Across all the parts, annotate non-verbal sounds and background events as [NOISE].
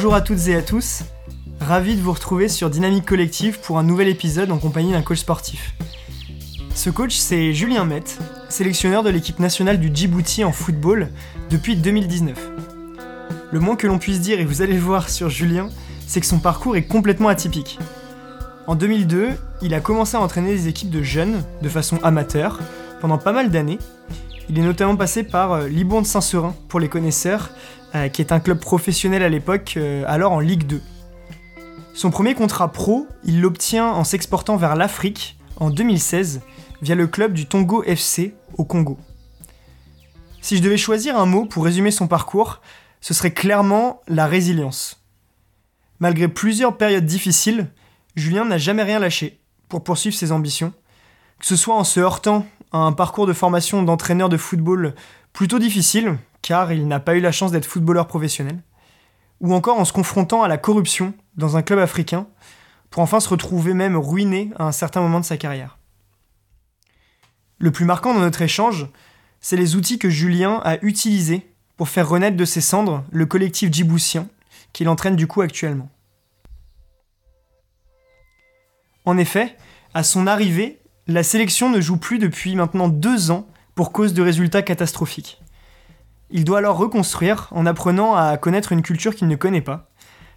Bonjour à toutes et à tous, ravi de vous retrouver sur Dynamique Collective pour un nouvel épisode en compagnie d'un coach sportif. Ce coach, c'est Julien Met, sélectionneur de l'équipe nationale du Djibouti en football depuis 2019. Le moins que l'on puisse dire, et vous allez le voir sur Julien, c'est que son parcours est complètement atypique. En 2002, il a commencé à entraîner des équipes de jeunes, de façon amateur, pendant pas mal d'années. Il est notamment passé par euh, Libourne Saint-Seurin, pour les connaisseurs, qui est un club professionnel à l'époque, euh, alors en Ligue 2. Son premier contrat pro, il l'obtient en s'exportant vers l'Afrique en 2016 via le club du Tongo FC au Congo. Si je devais choisir un mot pour résumer son parcours, ce serait clairement la résilience. Malgré plusieurs périodes difficiles, Julien n'a jamais rien lâché pour poursuivre ses ambitions, que ce soit en se heurtant à un parcours de formation d'entraîneur de football plutôt difficile, car il n'a pas eu la chance d'être footballeur professionnel, ou encore en se confrontant à la corruption dans un club africain, pour enfin se retrouver même ruiné à un certain moment de sa carrière. Le plus marquant dans notre échange, c'est les outils que Julien a utilisés pour faire renaître de ses cendres le collectif djiboutien qu'il entraîne du coup actuellement. En effet, à son arrivée, la sélection ne joue plus depuis maintenant deux ans pour cause de résultats catastrophiques. Il doit alors reconstruire en apprenant à connaître une culture qu'il ne connaît pas,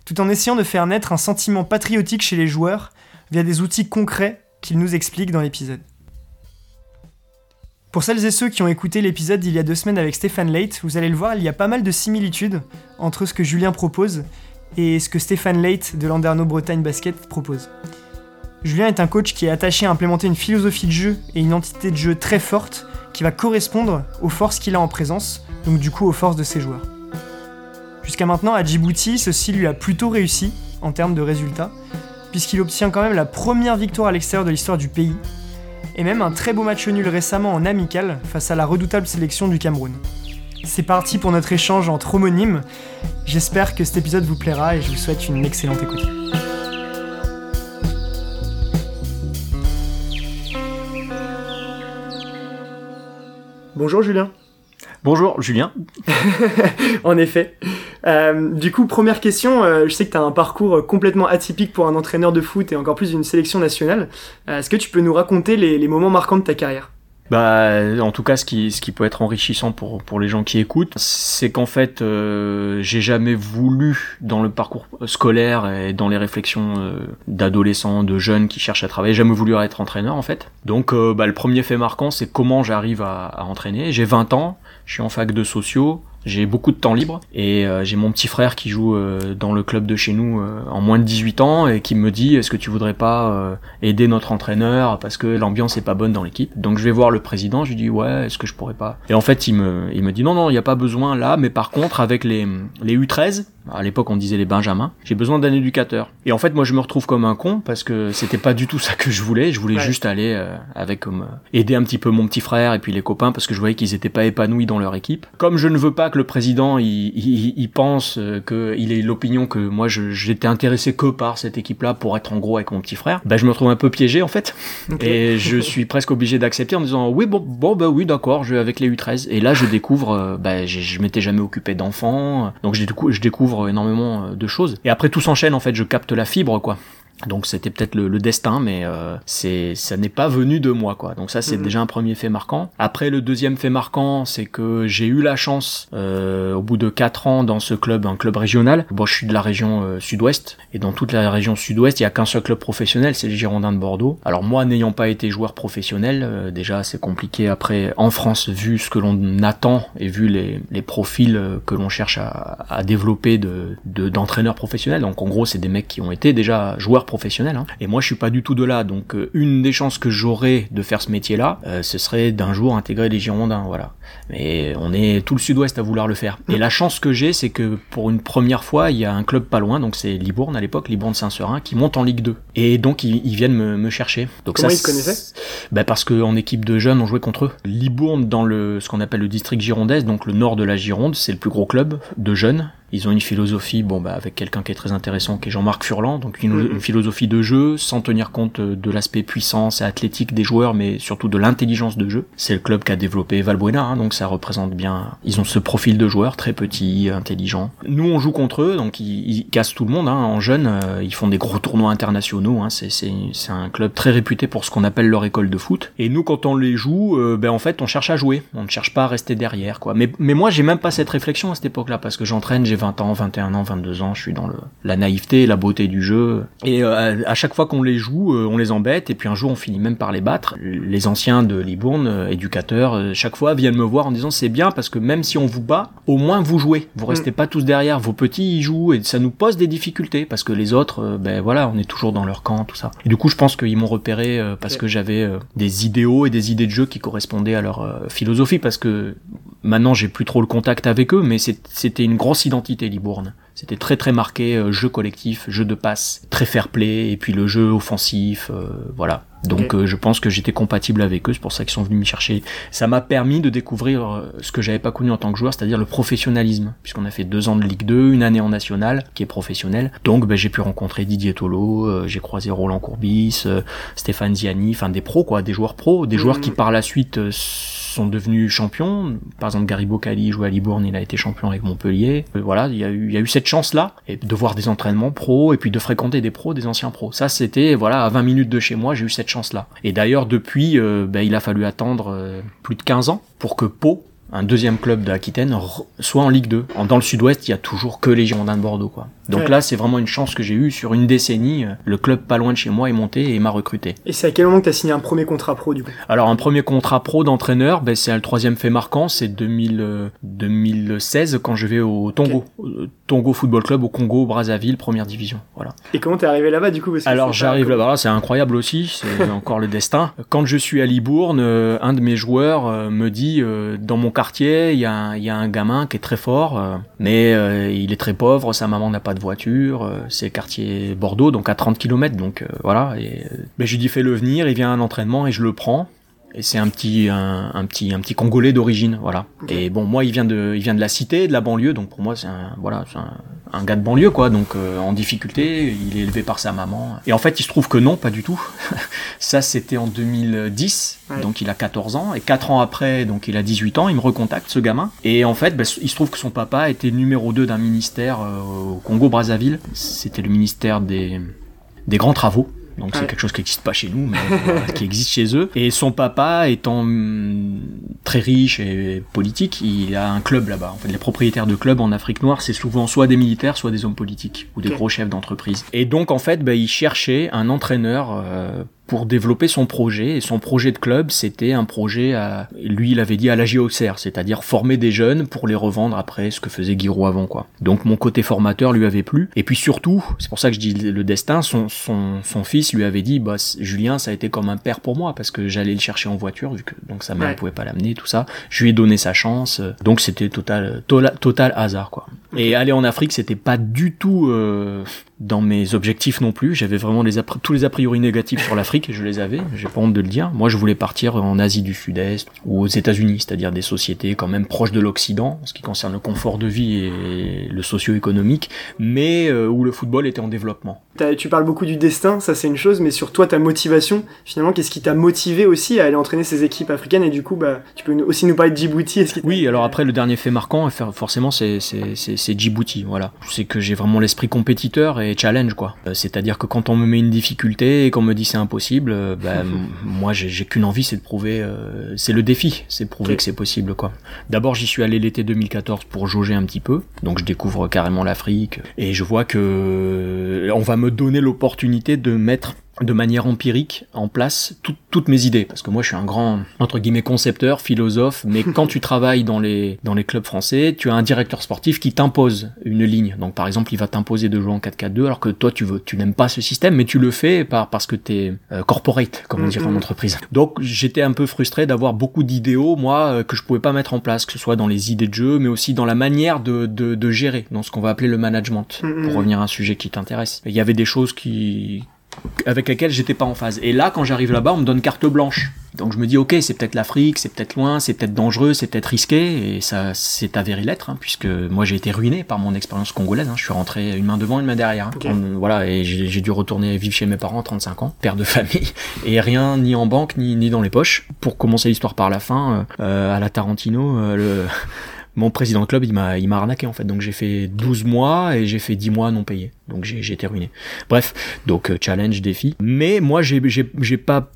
tout en essayant de faire naître un sentiment patriotique chez les joueurs via des outils concrets qu'il nous explique dans l'épisode. Pour celles et ceux qui ont écouté l'épisode d'il y a deux semaines avec Stéphane Leight, vous allez le voir, il y a pas mal de similitudes entre ce que Julien propose et ce que Stéphane Leight de Landerneau Bretagne Basket propose. Julien est un coach qui est attaché à implémenter une philosophie de jeu et une entité de jeu très forte qui va correspondre aux forces qu'il a en présence, donc du coup aux forces de ses joueurs. Jusqu'à maintenant, à Djibouti, ceci lui a plutôt réussi en termes de résultats, puisqu'il obtient quand même la première victoire à l'extérieur de l'histoire du pays, et même un très beau match nul récemment en amical face à la redoutable sélection du Cameroun. C'est parti pour notre échange entre homonymes. J'espère que cet épisode vous plaira et je vous souhaite une excellente écoute. Bonjour Julien. Bonjour Julien. [LAUGHS] en effet. Euh, du coup, première question, euh, je sais que tu as un parcours complètement atypique pour un entraîneur de foot et encore plus d'une sélection nationale. Euh, Est-ce que tu peux nous raconter les, les moments marquants de ta carrière? Bah, en tout cas, ce qui, peut être enrichissant pour, pour les gens qui écoutent, c'est qu'en fait, euh, j'ai jamais voulu, dans le parcours scolaire et dans les réflexions euh, d'adolescents, de jeunes qui cherchent à travailler, jamais voulu être entraîneur en fait. Donc, euh, bah, le premier fait marquant, c'est comment j'arrive à, à entraîner. J'ai 20 ans, je suis en fac de sociaux, j'ai beaucoup de temps libre et euh, j'ai mon petit frère qui joue euh, dans le club de chez nous euh, en moins de 18 ans et qui me dit est-ce que tu voudrais pas euh, aider notre entraîneur parce que l'ambiance est pas bonne dans l'équipe? Donc je vais voir le président, je lui dis ouais, est-ce que je pourrais pas? Et en fait, il me il me dit non non, il y a pas besoin là, mais par contre avec les les U13, à l'époque on disait les benjamins, j'ai besoin d'un éducateur. Et en fait, moi je me retrouve comme un con parce que c'était pas du tout ça que je voulais, je voulais Ouais. juste aller euh, avec comme aider un petit peu mon petit frère et puis les copains parce que je voyais qu'ils étaient pas épanouis dans leur équipe. Comme je ne veux pas que le président il, il, il pense euh, que il ait l'opinion que moi j'étais intéressé que par cette équipe-là pour être en gros avec mon petit frère, ben je me trouve un peu piégé en fait. Et je suis presque obligé d'accepter en disant oui bon bon bah oui d'accord je vais avec les U13 et là je découvre euh, j'ai- je m'étais jamais occupé d'enfants. Donc je découvre, je découvre énormément euh, de choses. Et après tout s'enchaîne en fait. Je capte la fibre quoi donc c'était peut-être le, le destin, mais euh, c'est ça n'est pas venu de moi quoi. Donc ça c'est Mhm. déjà un premier fait marquant. Après le deuxième fait marquant, c'est que j'ai eu la chance euh, au bout de quatre ans dans ce club, un club régional. Bon, je suis de la région euh, sud-ouest et dans toute la région sud-ouest, il y a qu'un seul club professionnel, c'est les Girondins de Bordeaux. Alors moi, n'ayant pas été joueur professionnel, euh, déjà c'est compliqué après en France vu ce que l'on attend et vu les, les profils euh, que l'on cherche à, à développer de de- d'entraîneurs professionnels. Donc en gros, c'est des mecs qui ont été déjà joueurs professionnels. hein. Et moi, je suis pas du tout de là. Donc euh, une des chances que j'aurais de faire ce métier-là, euh, ce serait d'un jour intégrer les Girondins. Voilà. Mais on est tout le Sud-Ouest à vouloir le faire. Et la chance que j'ai, c'est que pour une première fois, il y a un club pas loin, donc c'est Libourne à l'époque, Libourne Saint-Seurin, qui monte en Ligue 2. Et donc ils, ils viennent me, me chercher. Donc Comment ça, ils te connaissaient bah parce qu'en équipe de jeunes, on jouait contre eux. Libourne, dans le ce qu'on appelle le district girondais, donc le nord de la Gironde, c'est le plus gros club de jeunes. Ils ont une philosophie, bon, bah, avec quelqu'un qui est très intéressant, qui est Jean-Marc Furlan, donc une, une, philosophie de jeu sans tenir compte de l'aspect puissance et athlétique des joueurs, mais surtout de l'intelligence de jeu. C'est le club qui a développé Valbuena, hein, donc ça représente bien. Ils ont ce profil de joueur très petit, intelligent. Nous, on joue contre eux, donc ils, ils cassent tout le monde. Hein, en jeune, euh, ils font des gros tournois internationaux. Hein, c'est un club très réputé pour ce qu'on appelle leur école de foot. Et nous, quand on les joue, euh, ben en fait, on cherche à jouer. On ne cherche pas à rester derrière, quoi. Mais, mais moi, j'ai même pas cette réflexion à cette époque-là, parce que j'entraîne, j'ai 20 ans, 21 ans, 22 ans, je suis dans le, la naïveté, la beauté du jeu. Et euh, à chaque fois qu'on les joue, on les embête, et puis un jour, on finit même par les battre. Les anciens de Libourne, éducateurs, chaque fois viennent me voir en disant c'est bien parce que même si on vous bat, au moins vous jouez. Vous restez mm. pas tous derrière. Vos petits ils jouent et ça nous pose des difficultés parce que les autres, ben voilà, on est toujours dans leur camp, tout ça. Et du coup, je pense qu'ils m'ont repéré parce que j'avais des idéaux et des idées de jeu qui correspondaient à leur philosophie parce que maintenant j'ai plus trop le contact avec eux, mais c'était une grosse identité Libourne. C'était très très marqué euh, jeu collectif, jeu de passe, très fair play, et puis le jeu offensif, euh, voilà. Donc euh, je pense que j'étais compatible avec eux, c'est pour ça qu'ils sont venus me chercher. Ça m'a permis de découvrir ce que j'avais pas connu en tant que joueur, c'est-à-dire le professionnalisme, puisqu'on a fait deux ans de Ligue 2, une année en nationale, qui est professionnelle. Donc ben, j'ai pu rencontrer Didier Tolo, j'ai croisé Roland Courbis, Stéphane Ziani, enfin des pros quoi, des joueurs pros, des joueurs qui par la suite sont devenus champions. Par exemple, Gary Bocali jouait à Libourne, il a été champion avec Montpellier. Euh, voilà, il y a eu, cette chance-là, et de voir des entraînements pros, et puis de fréquenter des pros, des anciens pros. Ça, c'était, voilà, à 20 minutes de chez moi, j'ai eu cette chance-là. Et d'ailleurs, depuis, euh, ben, il a fallu attendre euh, plus de 15 ans pour que Pau un deuxième club de Aquitaine soit en Ligue 2. Dans le sud-ouest, il y a toujours que les Girondins de Bordeaux, quoi. Donc là, c'est vraiment une chance que j'ai eue sur une décennie. Le club pas loin de chez moi est monté et m'a recruté. Et c'est à quel moment que tu as signé un premier contrat pro, du coup? Alors, un premier contrat pro d'entraîneur, ben, c'est le troisième fait marquant, c'est 2000, 2016 quand je vais au Tongo. Tongo Football Club au Congo, Brazzaville, première division. Voilà. Et comment t'es arrivé là-bas, du coup? Alors, j'arrive là-bas, c'est incroyable aussi, c'est [LAUGHS] encore le destin. Quand je suis à Libourne, euh, un de mes joueurs euh, me dit, euh, dans mon quartier, il y, a, un gamin qui est très fort, euh, mais euh, il est très pauvre, sa maman n'a pas de voiture, euh, c'est quartier Bordeaux, donc à 30 km, donc voilà. Et, mais je lui dis fais-le venir, il vient à un entraînement et je le prends. Et c'est un petit, un, petit, un petit Congolais d'origine, voilà. Et bon, moi, il vient de, il vient de la cité, de la banlieue, donc pour moi, c'est un, voilà, c'est un, un, gars de banlieue, quoi. Donc euh, en difficulté, il est élevé par sa maman. Et en fait, il se trouve que non, pas du tout. [LAUGHS] Ça, c'était en 2010, donc il a 14 ans. Et 4 ans après, donc il a 18 ans, il me recontacte, ce gamin. Et en fait, bah, il se trouve que son papa était numéro 2 d'un ministère euh, au Congo-Brazzaville. C'était le ministère des, des grands travaux. Donc c'est quelque chose qui n'existe pas chez nous, mais qui existe chez eux. Et son papa étant hum, très riche et politique, il a un club là-bas. En fait, les propriétaires de clubs en Afrique noire, c'est souvent soit des militaires, soit des hommes politiques ou des gros chefs d'entreprise. Et donc en fait, bah, il cherchait un entraîneur euh, pour développer son projet. Et son projet de club, c'était un projet à, lui, il avait dit à la Auxerre, c'est-à-dire former des jeunes pour les revendre après ce que faisait Guiraud avant, quoi. Donc mon côté formateur lui avait plu. Et puis surtout, c'est pour ça que je dis le destin, son, son, son fils lui avait dit, bah, Julien, ça a été comme un père pour moi, parce que j'allais le chercher en voiture, vu que donc sa mère ne pouvait pas l'amener, tout ça. Je lui ai donné sa chance. Donc c'était total, total, total hasard, quoi. Et aller en Afrique, c'était pas du tout euh, dans mes objectifs non plus. J'avais vraiment les tous les a priori négatifs sur l'Afrique, je les avais, j'ai pas honte de le dire. Moi, je voulais partir en Asie du Sud-Est ou aux États-Unis, c'est-à-dire des sociétés quand même proches de l'Occident, en ce qui concerne le confort de vie et le socio-économique, mais euh, où le football était en développement. Tu parles beaucoup du destin, ça c'est une chose, mais sur toi, ta motivation, finalement, qu'est-ce qui t'a motivé aussi à aller entraîner ces équipes africaines? Et du coup, bah, tu peux aussi nous parler de Djibouti. oui, alors après, le dernier fait marquant, forcément, c'est Djibouti. Voilà. C'est que j'ai vraiment l'esprit compétiteur et challenge, quoi. Euh, c'est-à-dire que quand on me met une difficulté et qu'on me dit c'est impossible, euh, [LAUGHS] bah, moi, j'ai qu'une envie, c'est de prouver, euh, c'est le défi, c'est de prouver que c'est possible, quoi. D'abord, j'y suis allé l'été 2014 pour jauger un petit peu, donc je découvre carrément l'Afrique et je vois que on va me donner l'opportunité de mettre de manière empirique en place toutes mes idées parce que moi je suis un grand entre guillemets concepteur philosophe mais quand tu travailles dans les dans les clubs français tu as un directeur sportif qui t'impose une ligne donc par exemple il va t'imposer de jouer en 4-4-2 alors que toi tu veux tu n'aimes pas ce système mais tu le fais par parce que tu es euh, corporate comme on dirait en mm-hmm. entreprise donc j'étais un peu frustré d'avoir beaucoup d'idéaux moi euh, que je pouvais pas mettre en place que ce soit dans les idées de jeu mais aussi dans la manière de, de, de gérer dans ce qu'on va appeler le management pour mm-hmm. revenir à un sujet qui t'intéresse il y avait des choses qui avec lesquels j'étais pas en phase. Et là, quand j'arrive là-bas, on me donne carte blanche. Donc je me dis, ok, c'est peut-être l'Afrique, c'est peut-être loin, c'est peut-être dangereux, c'est peut-être risqué, et ça c'est avéré l'être, hein, puisque moi j'ai été ruiné par mon expérience congolaise. Hein. Je suis rentré une main devant, une main derrière. Hein. voilà, et j'ai dû retourner vivre chez mes parents, 35 ans, père de famille, [LAUGHS] et rien ni en banque ni, ni dans les poches. Pour commencer l'histoire par la fin, euh, à la Tarantino, euh, le mon président de club, il m'a, il m'a arnaqué en fait. Donc j'ai fait 12 mois et j'ai fait 10 mois non payés. Donc j'ai, j'ai été ruiné. Bref, donc euh, challenge, défi. Mais moi, j'ai, j'ai, j'ai pas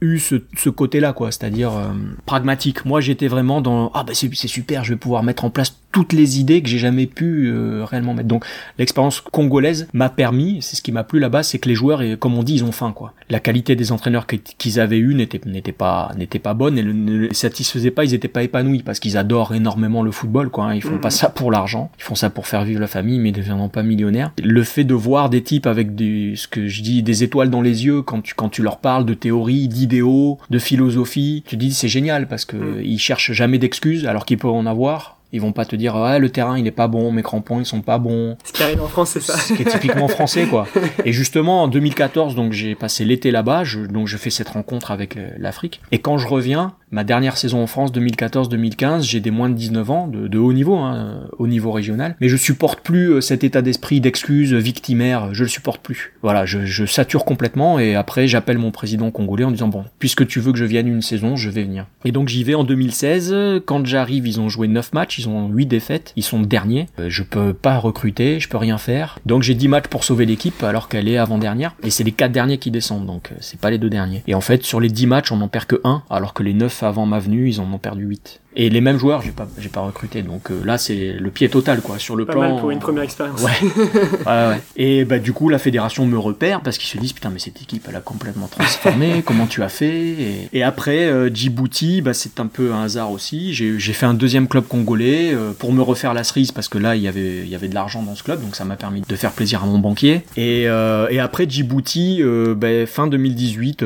eu ce, ce côté-là, quoi, c'est-à-dire euh, pragmatique. Moi, j'étais vraiment dans ah bah c'est, c'est super, je vais pouvoir mettre en place toutes les idées que j'ai jamais pu euh, réellement mettre. Donc l'expérience congolaise m'a permis, c'est ce qui m'a plu là-bas, c'est que les joueurs, et comme on dit, ils ont faim quoi. La qualité des entraîneurs qu'ils avaient eu n'était n'était pas n'était pas bonne et ne les satisfaisait pas, ils étaient pas épanouis parce qu'ils adorent énormément le football quoi. Hein. Ils font pas mhm. ça pour l'argent, ils font ça pour faire vivre la famille, mais ils ne deviendront pas millionnaires. Le fait de voir des types avec des, ce que je dis des étoiles dans les yeux quand tu quand tu leur parles de théorie, d'idéaux, de philosophie, tu te dis c'est génial parce que mhm. ils cherchent jamais d'excuses alors qu'ils peuvent en avoir ils vont pas te dire ouais le terrain il est pas bon, mes crampons ils sont pas bons. Ce qui arrive en France c'est ça. Ce qui est typiquement français quoi. [LAUGHS] Et justement en 2014 donc j'ai passé l'été là-bas, donc je fais cette rencontre avec l'Afrique. Et quand je reviens, ma dernière saison en France 2014-2015, j'ai des moins de 19 ans, de, haut niveau, hein, au niveau régional, mais je supporte plus euh, cet état d'esprit d'excuse victimaire, je le supporte plus. Voilà, je, sature complètement et après j'appelle mon président congolais en disant bon, puisque tu veux que je vienne une saison, je vais venir. Et donc j'y vais en 2016, quand j'arrive ils ont joué 9 matchs, ils ont 8 défaites, ils sont derniers, euh, je peux pas recruter, je peux rien faire. Donc j'ai 10 matchs pour sauver l'équipe alors qu'elle est avant-dernière, et c'est les 4 derniers qui descendent, donc euh, c'est pas les deux derniers. Et en fait sur les 10 matchs on n'en perd que 1, alors que les 9 avant ma venue, ils en ont perdu 8. Et les mêmes joueurs, j'ai pas, j'ai pas recruté. Donc euh, là, c'est le pied total, quoi, sur le pas plan. Mal pour une première expérience. Ouais. [LAUGHS] ouais, ouais. Et bah du coup, la fédération me repère parce qu'ils se disent putain, mais cette équipe, elle a complètement transformé. [LAUGHS] comment tu as fait? Et, après, euh, Djibouti, bah c'est un peu un hasard aussi. J'ai, j'ai fait un deuxième club congolais euh, pour me refaire la cerise parce que là, il y avait, il y avait de l'argent dans ce club, donc ça m'a permis de faire plaisir à mon banquier. Et, euh, et après Djibouti, bah, fin 2018,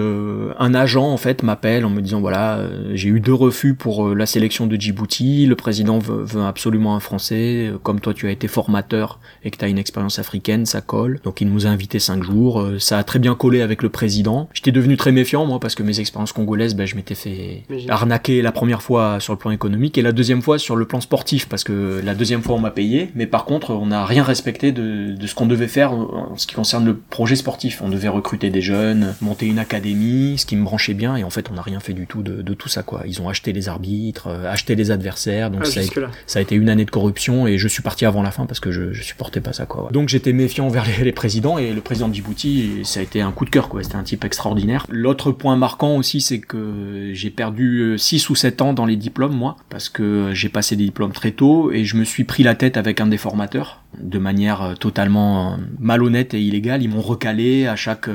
un agent en fait m'appelle en me disant voilà, j'ai eu deux refus pour la sélection de Djibouti, le président veut, absolument un Français, euh, comme toi tu as été formateur et que tu as une expérience africaine, ça colle. Donc il nous a invités cinq jours, euh, ça a très bien collé avec le président. J'étais devenu très méfiant moi parce que mes expériences congolaises, ben, je m'étais fait arnaquer la première fois sur le plan économique et la deuxième fois sur le plan sportif parce que la deuxième fois on m'a payé, mais par contre on n'a rien respecté de, ce qu'on devait faire en ce qui concerne le projet sportif. On devait recruter des jeunes, monter une académie, ce qui me branchait bien et en fait on n'a rien fait du tout de, de tout ça quoi. Ils ont acheté les arbitres, euh, acheter les adversaires. Donc ah, ça, a été, ça, a été, une année de corruption et je suis parti avant la fin parce que je, je supportais pas ça quoi. Donc j'étais méfiant vers les, présidents et le président de Djibouti, ça a été un coup de cœur quoi. C'était un type extraordinaire. L'autre point marquant aussi, c'est que j'ai perdu 6 euh, ou 7 ans dans les diplômes moi parce que j'ai passé des diplômes très tôt et je me suis pris la tête avec un des formateurs de manière euh, totalement malhonnête et illégale. Ils m'ont recalé à chaque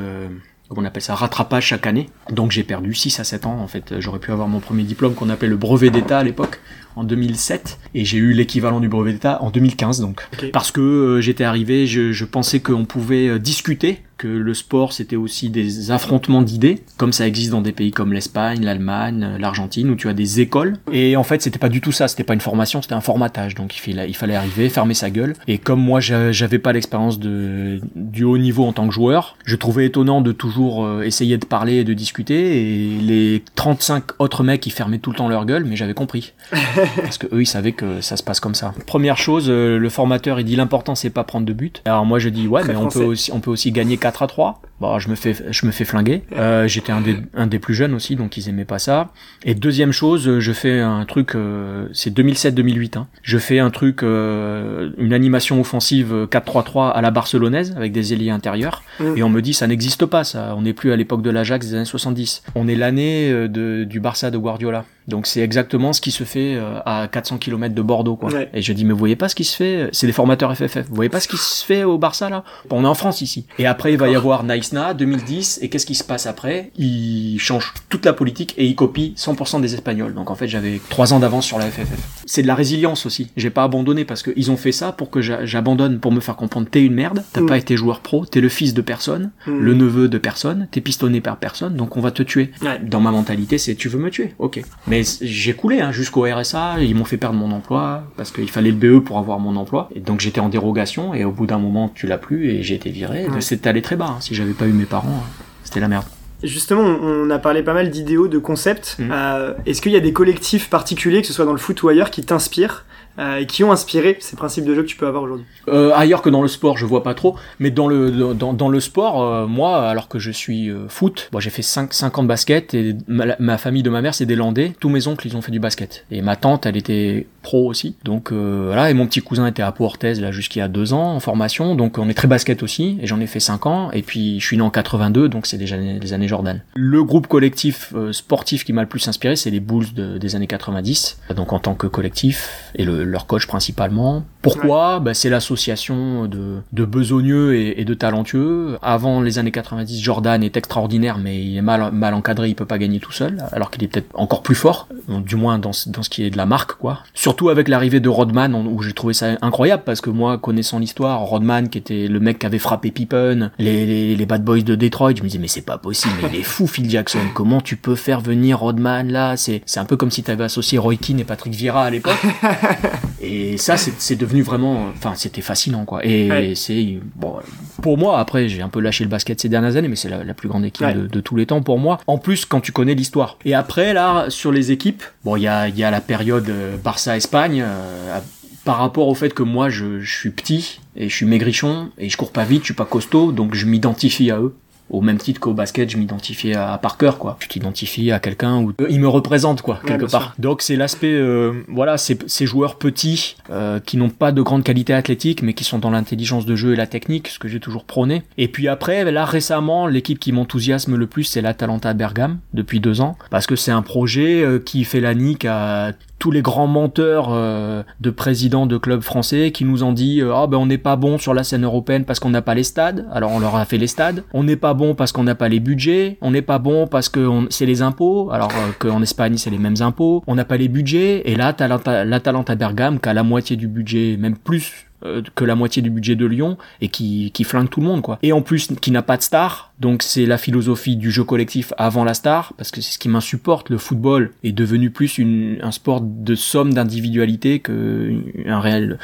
on appelle ça, rattrapage chaque année. Donc j'ai perdu 6 à 7 ans en fait. J'aurais pu avoir mon premier diplôme qu'on appelait le brevet d'état à l'époque en 2007 et j'ai eu l'équivalent du brevet d'état en 2015 donc parce que euh, j'étais arrivé je, je pensais qu'on pouvait euh, discuter que le sport c'était aussi des affrontements d'idées, comme ça existe dans des pays comme l'Espagne, l'Allemagne, l'Argentine, où tu as des écoles. Et en fait, c'était pas du tout ça, c'était pas une formation, c'était un formatage. Donc il fallait, arriver, fermer sa gueule. Et comme moi, j'avais pas l'expérience de du haut niveau en tant que joueur, je trouvais étonnant de toujours euh, essayer de parler et de discuter. Et les 35 autres mecs, ils fermaient tout le temps leur gueule, mais j'avais compris. [LAUGHS] Parce que eux, ils savaient que ça se passe comme ça. Première chose, euh, le formateur, il dit l'important, c'est pas prendre de but. Alors moi, je dis ouais, mais on peut aussi, on peut aussi gagner 4 à 3. Bon, je me fais, je me fais flinguer. Euh, J'étais un des, un des plus jeunes aussi, donc ils aimaient pas ça. Et deuxième chose, je fais un truc, euh, c'est 2007-2008. Hein. Je fais un truc, euh, une animation offensive 4-3-3 à la barcelonaise avec des ailiers intérieurs. Mm. Et on me dit ça n'existe pas, ça. On n'est plus à l'époque de l'Ajax des années 70. On est l'année euh, de, du Barça de Guardiola. Donc c'est exactement ce qui se fait euh, à 400 km de Bordeaux quoi. Et je dis mais vous voyez pas ce qui se fait C'est des formateurs FFF. Vous voyez pas ce qui se fait au Barça là? On est en France ici. Et après il va y avoir Naïsna 2010 et qu'est-ce qui se passe après? Il change toute la politique et il copie 100% des Espagnols. Donc en fait j'avais trois ans d'avance sur la FFF. C'est de la résilience aussi. J'ai pas abandonné parce qu'ils ont fait ça pour que j'abandonne pour me faire comprendre t'es une merde, t'as mm. pas été joueur pro, t'es le fils de personne, mm. le neveu de personne, t'es pistonné par personne, donc on va te tuer. Dans ma mentalité c'est tu veux me tuer, ok. Mais j'ai coulé hein, jusqu'au RSA, ils m'ont fait perdre mon emploi parce qu'il fallait le BE pour avoir mon emploi. Et donc j'étais en dérogation et au bout d'un moment tu l'as plus et j'ai été viré. C'était allé très bas. Hein. Si j'avais pas eu mes parents, c'était la merde. Justement, on a parlé pas mal d'idéaux, de concepts. Mhm. Euh, Est-ce qu'il y a des collectifs particuliers, que ce soit dans le foot ou ailleurs, qui t'inspirent? Et qui ont inspiré ces principes de jeu que tu peux avoir aujourd'hui Euh, ailleurs que dans le sport, je vois pas trop, mais dans le dans, dans le sport, euh, moi, alors que je suis euh, foot, bon, j'ai fait 5 cinq ans de basket et ma, famille de ma mère c'est des Landais. Tous mes oncles ils ont fait du basket et ma tante elle était pro aussi. Donc euh, voilà et mon petit cousin était à Pau là jusqu'il y a deux ans en formation. Donc on est très basket aussi et j'en ai fait 5 ans et puis je suis né en 82 donc c'est déjà les, années Jordan. Le groupe collectif euh, sportif qui m'a le plus inspiré c'est les Bulls de- des années 90. Donc en tant que collectif et le, leur coach principalement. Pourquoi bah, C'est l'association de, de besogneux et, et de talentueux. Avant les années 90, Jordan est extraordinaire, mais il est mal, mal encadré, il peut pas gagner tout seul, alors qu'il est peut-être encore plus fort, du moins dans, ce- dans ce qui est de la marque, quoi. Surtout avec l'arrivée de Rodman, où j'ai trouvé ça incroyable, parce que moi, connaissant l'histoire, Rodman, qui était le mec qui avait frappé Pippen, les, les, les Bad Boys de Detroit, je me disais, mais c'est pas possible, mais il est fou, Phil Jackson, comment tu peux faire venir Rodman là? C'est c'est un peu comme si tu avais associé Roy Keane et Patrick Vieira à l'époque. [LAUGHS] Et ça, c'est devenu vraiment, enfin, c'était fascinant, quoi. Et Ouais. c'est bon pour moi. Après, j'ai un peu lâché le basket ces dernières années, mais c'est la, la plus grande équipe Ouais. de, de tous les temps pour moi. En plus, quand tu connais l'histoire. Et après, là, sur les équipes, bon, il y a, il y a la période euh, Barça-Espagne. euh, par rapport au fait que moi, je, je suis petit et je suis maigrichon et je cours pas vite, je suis pas costaud, donc je m'identifie à eux. Au même titre qu'au basket, je m'identifiais à Parker, quoi. Tu t'identifies à quelqu'un où euh, il me représente, quoi, quelque part. Donc c'est l'aspect, euh, voilà, ces, ces joueurs petits euh, qui n'ont pas de grande qualité athlétique, mais qui sont dans l'intelligence de jeu et la technique, ce que j'ai toujours prôné. Et puis après, là récemment, l'équipe qui m'enthousiasme le plus, c'est l'Atalanta Bergame depuis deux ans, parce que c'est un projet euh, qui fait la nique à tous les grands menteurs euh, de présidents de clubs français qui nous ont dit ah ben on n'est pas bon sur la scène européenne parce qu'on n'a pas les stades. Alors on leur a fait les stades. On n'est pas bon parce qu'on n'a pas les budgets. On n'est pas bon parce que c'est les impôts. Alors euh, qu'en Espagne c'est les mêmes impôts. On n'a pas les budgets. Et là t'as l'Atalanta Bergame qui a la moitié du budget même plus que la moitié du budget de Lyon et qui, qui flingue tout le monde quoi. Et en plus qui n'a pas de star, donc c'est la philosophie du jeu collectif avant la star, parce que c'est ce qui m'insupporte. Le football est devenu plus une, un sport de somme d'individualité que un réel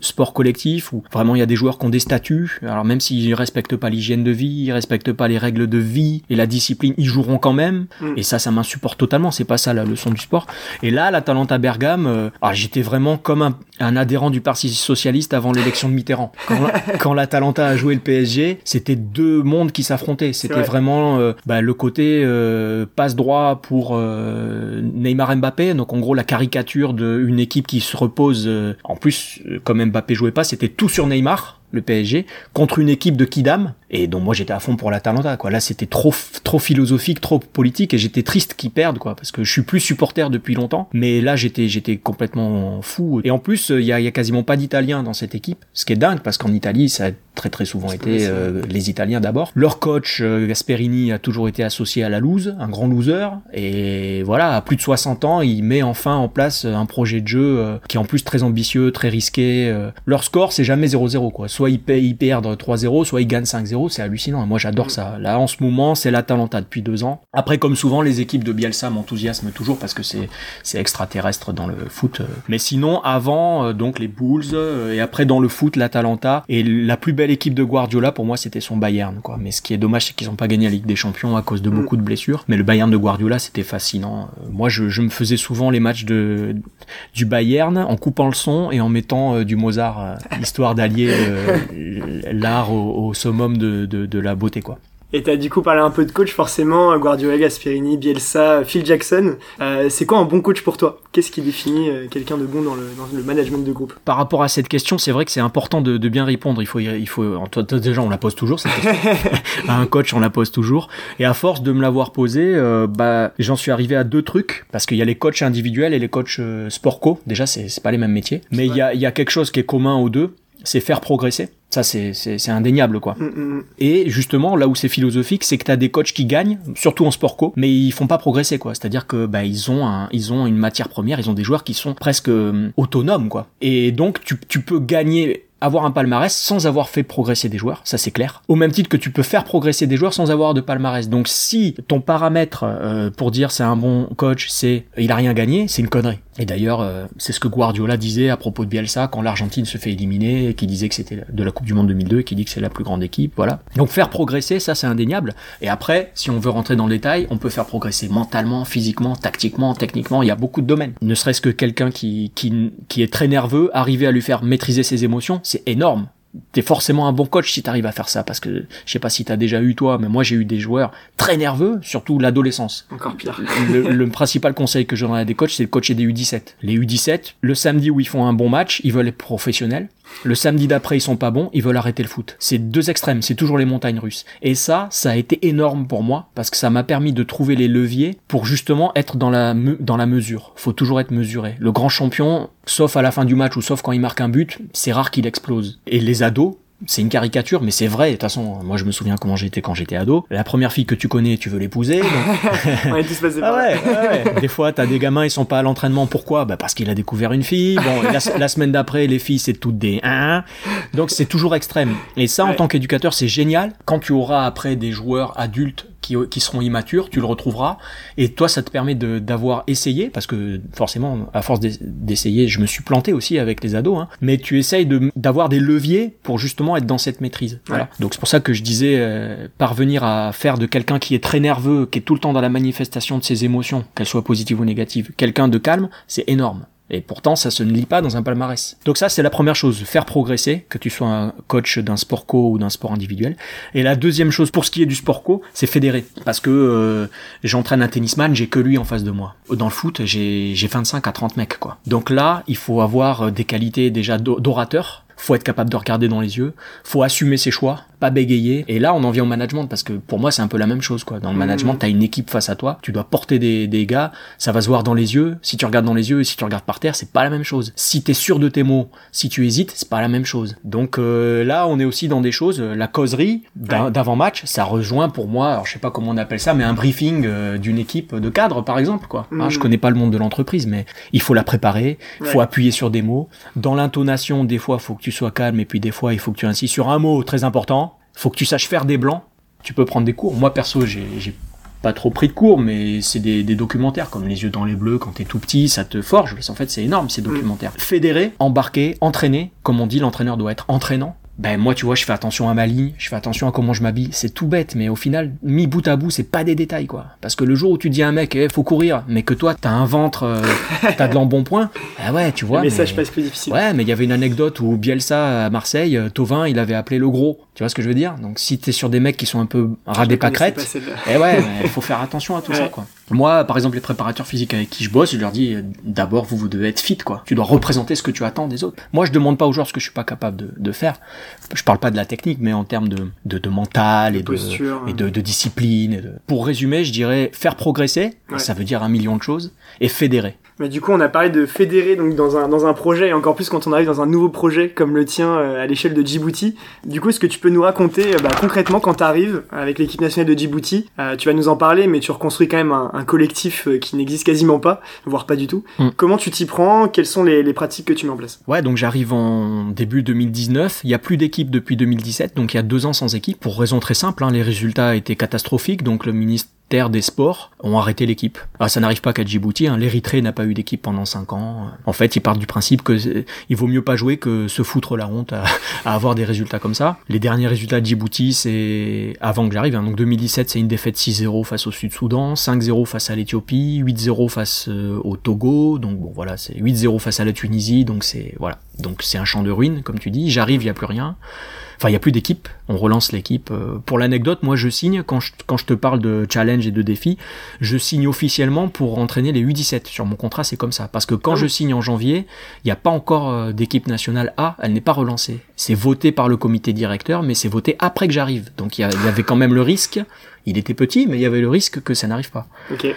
sport collectif où vraiment il y a des joueurs qui ont des statuts. Alors même s'ils respectent pas l'hygiène de vie, ils respectent pas les règles de vie et la discipline, ils joueront quand même. Mm. Et ça, ça m'insupporte totalement. C'est pas ça la leçon du sport. Et là, la Talenta Bergame, euh, alors j'étais vraiment comme un, un adhérent du Parti socialiste avant l'élection de Mitterrand. Quand, la- [LAUGHS] quand la Talenta a joué le PSG, c'était deux mondes qui s'affrontaient. C'était vrai. vraiment euh, bah, le côté euh, passe droit pour euh, Neymar Mbappé, donc en gros la caricature d'une équipe qui se repose. en plus, comme Mbappé jouait pas, c'était tout sur Neymar le PSG contre une équipe de Kidam et donc moi j'étais à fond pour la Talenta quoi. Là c'était trop trop philosophique trop politique et j'étais triste qu'ils perdent quoi parce que je suis plus supporter depuis longtemps. Mais là j'étais j'étais complètement fou. Et en plus il y a, y a quasiment pas d'Italiens dans cette équipe ce qui est dingue parce qu'en Italie ça a très très souvent été euh, les Italiens d'abord. Leur coach euh, Gasperini a toujours été associé à la lose un grand loser. Et voilà à plus de 60 ans il met enfin en place un projet de jeu euh, qui est en plus très ambitieux très risqué euh. leur score c'est jamais 0-0 quoi soit ils, ils perdent 3-0 soit ils gagnent 5-0 c'est hallucinant. Et moi j'adore ça. Là en ce moment c'est l'Atalanta depuis deux ans. Après comme souvent les équipes de Bielsa m'enthousiasment toujours parce que c'est extraterrestre dans le foot. Mais sinon avant euh, donc les Bulls euh, et après dans le foot l'Atalanta et la plus belle équipe de Guardiola pour moi c'était son Bayern quoi. Mais ce qui est dommage c'est qu'ils ont pas gagné la Ligue des Champions à cause de Mm. beaucoup de blessures. Mais le Bayern de Guardiola c'était fascinant. Euh, moi je, je me faisais souvent les matchs de du Bayern en coupant le son et en mettant euh, du Mozart euh, histoire d'allier euh, l'art au, au summum de, de, de la beauté quoi Et t'as du coup parlé un peu de coach, forcément, Guardiola, Gasperini, Bielsa, Phil Jackson. Euh, c'est quoi un bon coach pour toi? Qu'est-ce qui définit euh, quelqu'un de bon dans le, dans le management de groupe? Par rapport à cette question, c'est vrai que c'est important de, de bien répondre. Il faut, il faut, en- toi, toi, déjà, on la pose toujours cette question. [LAUGHS] à un coach, on la pose toujours. Et à force de me l'avoir posée, euh, bah, j'en suis arrivé à deux trucs parce qu'il y a les coachs individuels et les coachs euh, sport co. Déjà, c'est, c'est pas les mêmes métiers, mais il y a, il y a quelque chose qui est commun aux deux, c'est faire progresser. Ça, c'est, indéniable, quoi. Mm, mm, mm. Et justement, là où c'est philosophique, c'est que t'as des coachs qui gagnent, surtout en sport co, mais ils font pas progresser, quoi. C'est-à-dire que bah ils ont un, ils ont une matière première, ils ont des joueurs qui sont presque euh, autonomes, quoi. Et donc tu, tu peux gagner avoir un palmarès sans avoir fait progresser des joueurs, ça c'est clair. Au même titre que tu peux faire progresser des joueurs sans avoir de palmarès. Donc si ton paramètre euh, pour dire c'est un bon coach, c'est il a rien gagné, c'est une connerie. Et d'ailleurs, euh, c'est ce que Guardiola disait à propos de Bielsa quand l'Argentine se fait éliminer, qui disait que c'était de la Coupe du Monde 2002, et qui dit que c'est la plus grande équipe, voilà. Donc faire progresser, ça c'est indéniable. Et après, si on veut rentrer dans le détail, on peut faire progresser mentalement, physiquement, tactiquement, techniquement, il y a beaucoup de domaines. Ne serait-ce que quelqu'un qui, qui, qui est très nerveux, arriver à lui faire maîtriser ses émotions, c'est énorme. T'es forcément un bon coach si t'arrives à faire ça parce que je sais pas si t'as déjà eu toi mais moi j'ai eu des joueurs très nerveux surtout l'adolescence. Encore pire. Le, principal conseil que je donne à des coachs c'est de coacher des U17 les U17 le samedi où ils font un bon match ils veulent être professionnels le samedi d'après, ils sont pas bons, ils veulent arrêter le foot. C'est deux extrêmes, c'est toujours les montagnes russes. Et ça, ça a été énorme pour moi parce que ça m'a permis de trouver les leviers pour justement être dans la, dans la mesure. Faut toujours être mesuré. Le grand champion, sauf à la fin du match ou sauf quand il marque un but, c'est rare qu'il explose. Et les ados, c'est une caricature, mais c'est vrai. De toute façon, moi je me souviens comment j'étais quand j'étais ado. La première fille que tu connais, tu veux l'épouser. [LAUGHS] Tous passés ah ouais, ouais, Des fois, t'as des gamins, ils sont pas à l'entraînement. Pourquoi? Bah Parce qu'il a découvert une fille. Bon, la, semaine d'après, les filles, c'est toutes des 1. Donc c'est toujours extrême. Et ça, en tant qu'éducateur, c'est génial. Quand tu auras après des joueurs adultes qui, qui, seront immatures, tu le retrouveras. Et toi, ça te permet d'avoir essayé, parce que forcément, à force d'essayer, je me suis planté aussi avec les ados, hein, mais tu essayes d'avoir des leviers pour justement être dans cette maîtrise. Voilà. Donc c'est pour ça que je disais, euh, parvenir à faire de quelqu'un qui est très nerveux, qui est tout le temps dans la manifestation de ses émotions, qu'elles soient positives ou négatives, quelqu'un de calme, c'est énorme. Et pourtant, ça se ne lit pas dans un palmarès. Donc ça, c'est la première chose, faire progresser, que tu sois un coach d'un sport co ou d'un sport individuel. Et la deuxième chose, pour ce qui est du sport co, c'est fédérer. Parce que euh, j'entraîne un tennisman, j'ai que lui en face de moi. Dans le foot, j'ai 25 à 30 mecs, quoi. Donc là, il faut avoir des qualités déjà d'orateur, faut être capable de regarder dans les yeux, faut assumer ses choix, pas bégayer. Et là, on en vient au management parce que pour moi, c'est un peu la même chose, quoi. Dans le mmh. management, t'as une équipe face à toi, tu dois porter des, des gars, ça va se voir dans les yeux. Si tu regardes dans les yeux et si tu regardes par terre, c'est pas la même chose. Si t'es sûr de tes mots, si tu hésites, c'est pas la même chose. Donc euh, là, on est aussi dans des choses, euh, la causerie d'avant-match, ça rejoint pour moi, alors je sais pas comment on appelle ça, mais un briefing euh, d'une équipe de cadre, par exemple, quoi. Hein, je mmh. connais pas le monde de l'entreprise, mais il faut la préparer, il faut appuyer sur des mots. Dans l'intonation, des fois, faut que tu sois calme et puis des fois, il faut que tu insistes sur un mot très important faut que tu saches faire des blancs. Tu peux prendre des cours. Moi, perso, j'ai pas trop pris de cours, mais c'est des, documentaires comme Les yeux dans les bleus quand t'es tout petit, ça te forge. En fait, c'est énorme ces mm. documentaires. Fédérer, embarquer, entraîner. Comme on dit, l'entraîneur doit être entraînant ben moi tu vois je fais attention à ma ligne, je fais attention à comment je m'habille, c'est tout bête mais au final mis bout à bout c'est pas des détails quoi. Parce que le jour où tu dis à un mec eh, faut courir mais que toi t'as un ventre, euh, t'as de l'embonpoint, [LAUGHS] ah ouais tu vois. Le message passe plus difficile. Ouais mais il y avait une anecdote où Bielsa à Marseille, euh, Tovin il avait appelé le gros, tu vois ce que je veux dire? Donc si t'es sur des mecs qui sont un peu ras des pâquerettes, eh ouais [LAUGHS] il faut faire attention à tout ça quoi. Moi, par exemple, les préparateurs physiques avec qui je bosse, je leur dis euh, d'abord, vous, vous devez être fit, quoi. Tu dois représenter ce que tu attends des autres. Moi, je demande pas aux joueurs ce que je suis pas capable de, de faire. Je parle pas de la technique, mais en termes de, de, de mental et, de, et de, de, discipline. Et de... Pour résumer, je dirais faire progresser, ça veut dire un million de choses, et fédérer. Mais du coup, on a parlé de fédérer donc dans un, dans un projet, et encore plus quand on arrive dans un nouveau projet comme le tien euh, à l'échelle de Djibouti. Du coup, est-ce que tu peux nous raconter euh, bah, concrètement quand tu arrives avec l'équipe nationale de Djibouti Tu vas nous en parler, mais tu reconstruis quand même un, un collectif qui n'existe quasiment pas, voire pas du tout. Mm. Comment tu t'y prends? Quelles sont les, les, pratiques que tu mets en place? Ouais, donc j'arrive en début 2019. Il y a plus d'équipe depuis 2017, donc il y a deux ans sans équipe, pour raison très simple. Hein, les résultats étaient catastrophiques, donc le ministre des Sports ont arrêté l'équipe. Ah, ça n'arrive pas qu'à Djibouti, hein. l'Érythrée n'a pas eu d'équipe pendant 5 ans. En fait, ils partent du principe que il vaut mieux pas jouer que se foutre la honte [LAUGHS] à, avoir des résultats comme ça. Les derniers résultats de Djibouti, c'est avant que j'arrive, hein. donc 2017, c'est une défaite 6-0 face au Sud-Soudan, 5-0 face à l'Éthiopie, 8-0 face euh, au Togo, donc bon voilà, c'est 8-0 face à la Tunisie, donc c'est voilà, donc c'est un champ de ruines comme tu dis. J'arrive, il y a plus rien. Enfin, il y a plus d'équipe. On relance l'équipe. Euh, pour l'anecdote, moi, je signe quand je, quand je te parle de challenge et de défi, je signe officiellement pour entraîner les U17. Sur mon contrat, c'est comme ça. Parce que quand ah je signe en janvier, il n'y a pas encore euh, d'équipe nationale A. Elle n'est pas relancée. C'est voté par le comité directeur, mais c'est voté après que j'arrive. Donc il y, avait quand même le risque il était petit, mais il y avait le risque que ça n'arrive pas.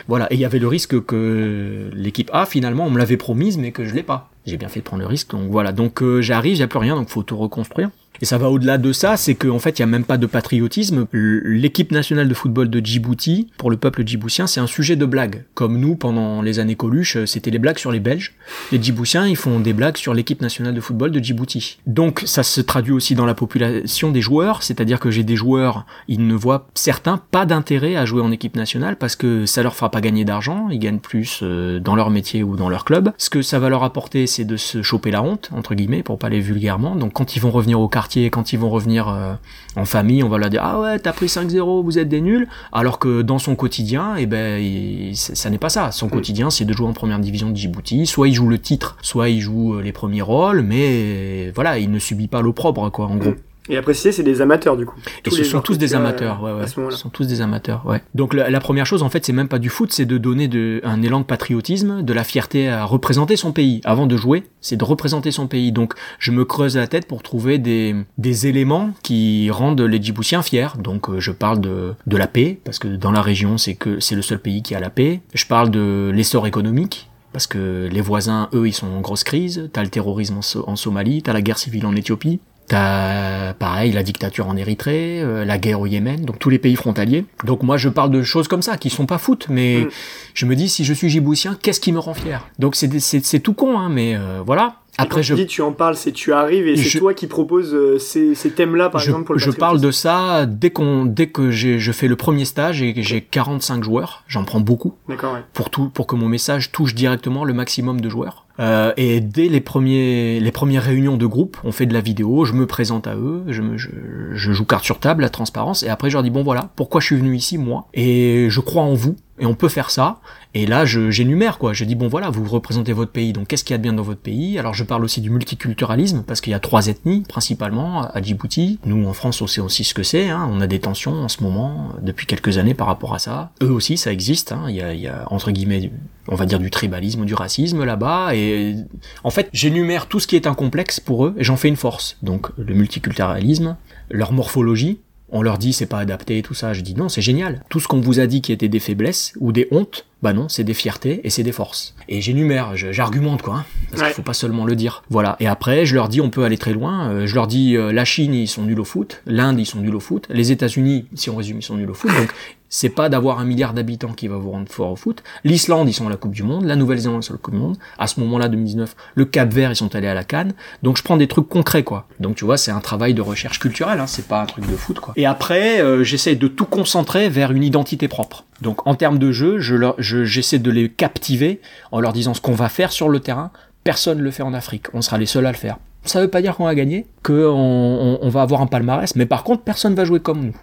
Voilà, et il y avait le risque que l'équipe A, finalement, on me l'avait promise, mais que je l'ai pas. J'ai bien fait de prendre le risque, donc voilà. Donc euh, j'arrive, il n'y a plus rien, donc faut tout reconstruire. Et ça va au-delà de ça, c'est qu'en fait, il y a même pas de patriotisme. L'équipe nationale de football de Djibouti, pour le peuple djiboutien, c'est un sujet de blague. Comme nous, pendant les années Coluche, c'était les blagues sur les Belges. Les Djiboutiens, ils font des blagues sur l'équipe nationale de football de Djibouti. Donc, ça se traduit aussi dans la population des joueurs, c'est-à-dire que j'ai des joueurs, ils ne voient certains pas d'intérêt à jouer en équipe nationale parce que ça leur fera pas gagner d'argent, ils gagnent plus euh, dans leur métier ou dans leur club. Ce que ça va leur apporter, c'est de se choper la honte, entre guillemets, pour parler vulgairement. Donc quand ils vont revenir au quartier, quand ils vont revenir euh, en famille, on va leur dire ah ouais t'as pris 5-0, vous êtes des nuls. Alors que dans son quotidien, eh ben ça n'est pas ça. Son mm. quotidien, c'est de jouer en première division de Djibouti. Soit il joue le titre, soit il joue euh, les premiers rôles, mais voilà, il ne subit pas l'opprobre quoi, en gros. Et à préciser, c'est des amateurs du coup. Et ce sont tous des amateurs, ouais, ouais. Ce sont tous des amateurs, ouais. Donc la, première chose, en fait, c'est même pas du foot, c'est de donner de, un élan de patriotisme, de la fierté à représenter son pays. Avant de jouer, c'est de représenter son pays. Donc je me creuse la tête pour trouver des, des éléments qui rendent les Djiboutiens fiers. Donc euh, je parle de, de la paix, parce que dans la région, c'est que c'est le seul pays qui a la paix. Je parle de l'essor économique, parce que les voisins, eux, ils sont en grosse crise. T'as le terrorisme en, en Somalie, t'as la guerre civile en Éthiopie. T'as pareil la dictature en Érythrée, euh, la guerre au Yémen, donc tous les pays frontaliers. Donc moi je parle de choses comme ça qui sont pas foot, mais mm. je me dis si je suis djiboutien, qu'est-ce qui me rend fier? Donc c'est tout con, hein, mais euh, voilà. Après, je dis tu en parles, c'est tu arrives et c'est toi qui proposes euh, ces, ces thèmes-là, par exemple, pour le Je parle de ça dès qu'on, dès que j'ai, je fais le premier stage et que j'ai 45 joueurs, j'en prends beaucoup. D'accord, ouais. Pour tout, pour que mon message touche directement le maximum de joueurs. Euh, et dès les premiers, les premières réunions de groupe, on fait de la vidéo, je me présente à eux, je, me, je, je joue carte sur table, la transparence, et après je leur dis bon voilà, pourquoi je suis venu ici moi, et je crois en vous, et on peut faire ça. Et là, j'énumère quoi. Je dis bon voilà, vous représentez votre pays, donc qu'est-ce qu'il y a de bien dans votre pays? Alors je parle aussi du multiculturalisme parce qu'il y a trois ethnies principalement à Djibouti. Nous en France, on sait aussi ce que c'est. Hein. On a des tensions en ce moment depuis quelques années par rapport à ça. Eux aussi, ça existe. Hein. Il, y a, il y a entre guillemets, on va dire du tribalisme du racisme là-bas. Et en fait, j'énumère tout ce qui est un complexe pour eux et j'en fais une force. Donc le multiculturalisme, leur morphologie, on leur dit c'est pas adapté et tout ça. Je dis non, c'est génial. Tout ce qu'on vous a dit qui était des faiblesses ou des hontes, bah non, c'est des fiertés et c'est des forces. Et j'énumère, j'argumente quoi, hein, parce qu'il faut pas seulement le dire. Voilà. Et après, je leur dis on peut aller très loin. Euh, je leur dis euh, la Chine ils sont nuls au foot, l'Inde ils sont nuls au foot, les États-Unis, si on résume, ils sont nuls au foot. Donc c'est pas d'avoir un milliard d'habitants qui va vous rendre fort au foot. L'Islande, ils sont à la Coupe du Monde. La Nouvelle-Zélande, ils sont à la Coupe du Monde. À ce moment-là, 2019, le Cap Vert, ils sont allés à la Cannes. Donc je prends des trucs concrets, quoi. Donc tu vois, c'est un travail de recherche culturelle, hein. c'est pas un truc de foot, quoi. Et après, euh, j'essaie de tout concentrer vers une identité propre. Donc en termes de jeu, j'essaie de les captiver en leur disant ce qu'on va faire sur le terrain. Personne ne le fait en Afrique. On sera les seuls à le faire. Ça veut pas dire qu'on va gagner, qu'on on va avoir un palmarès, mais par contre, personne va jouer comme nous.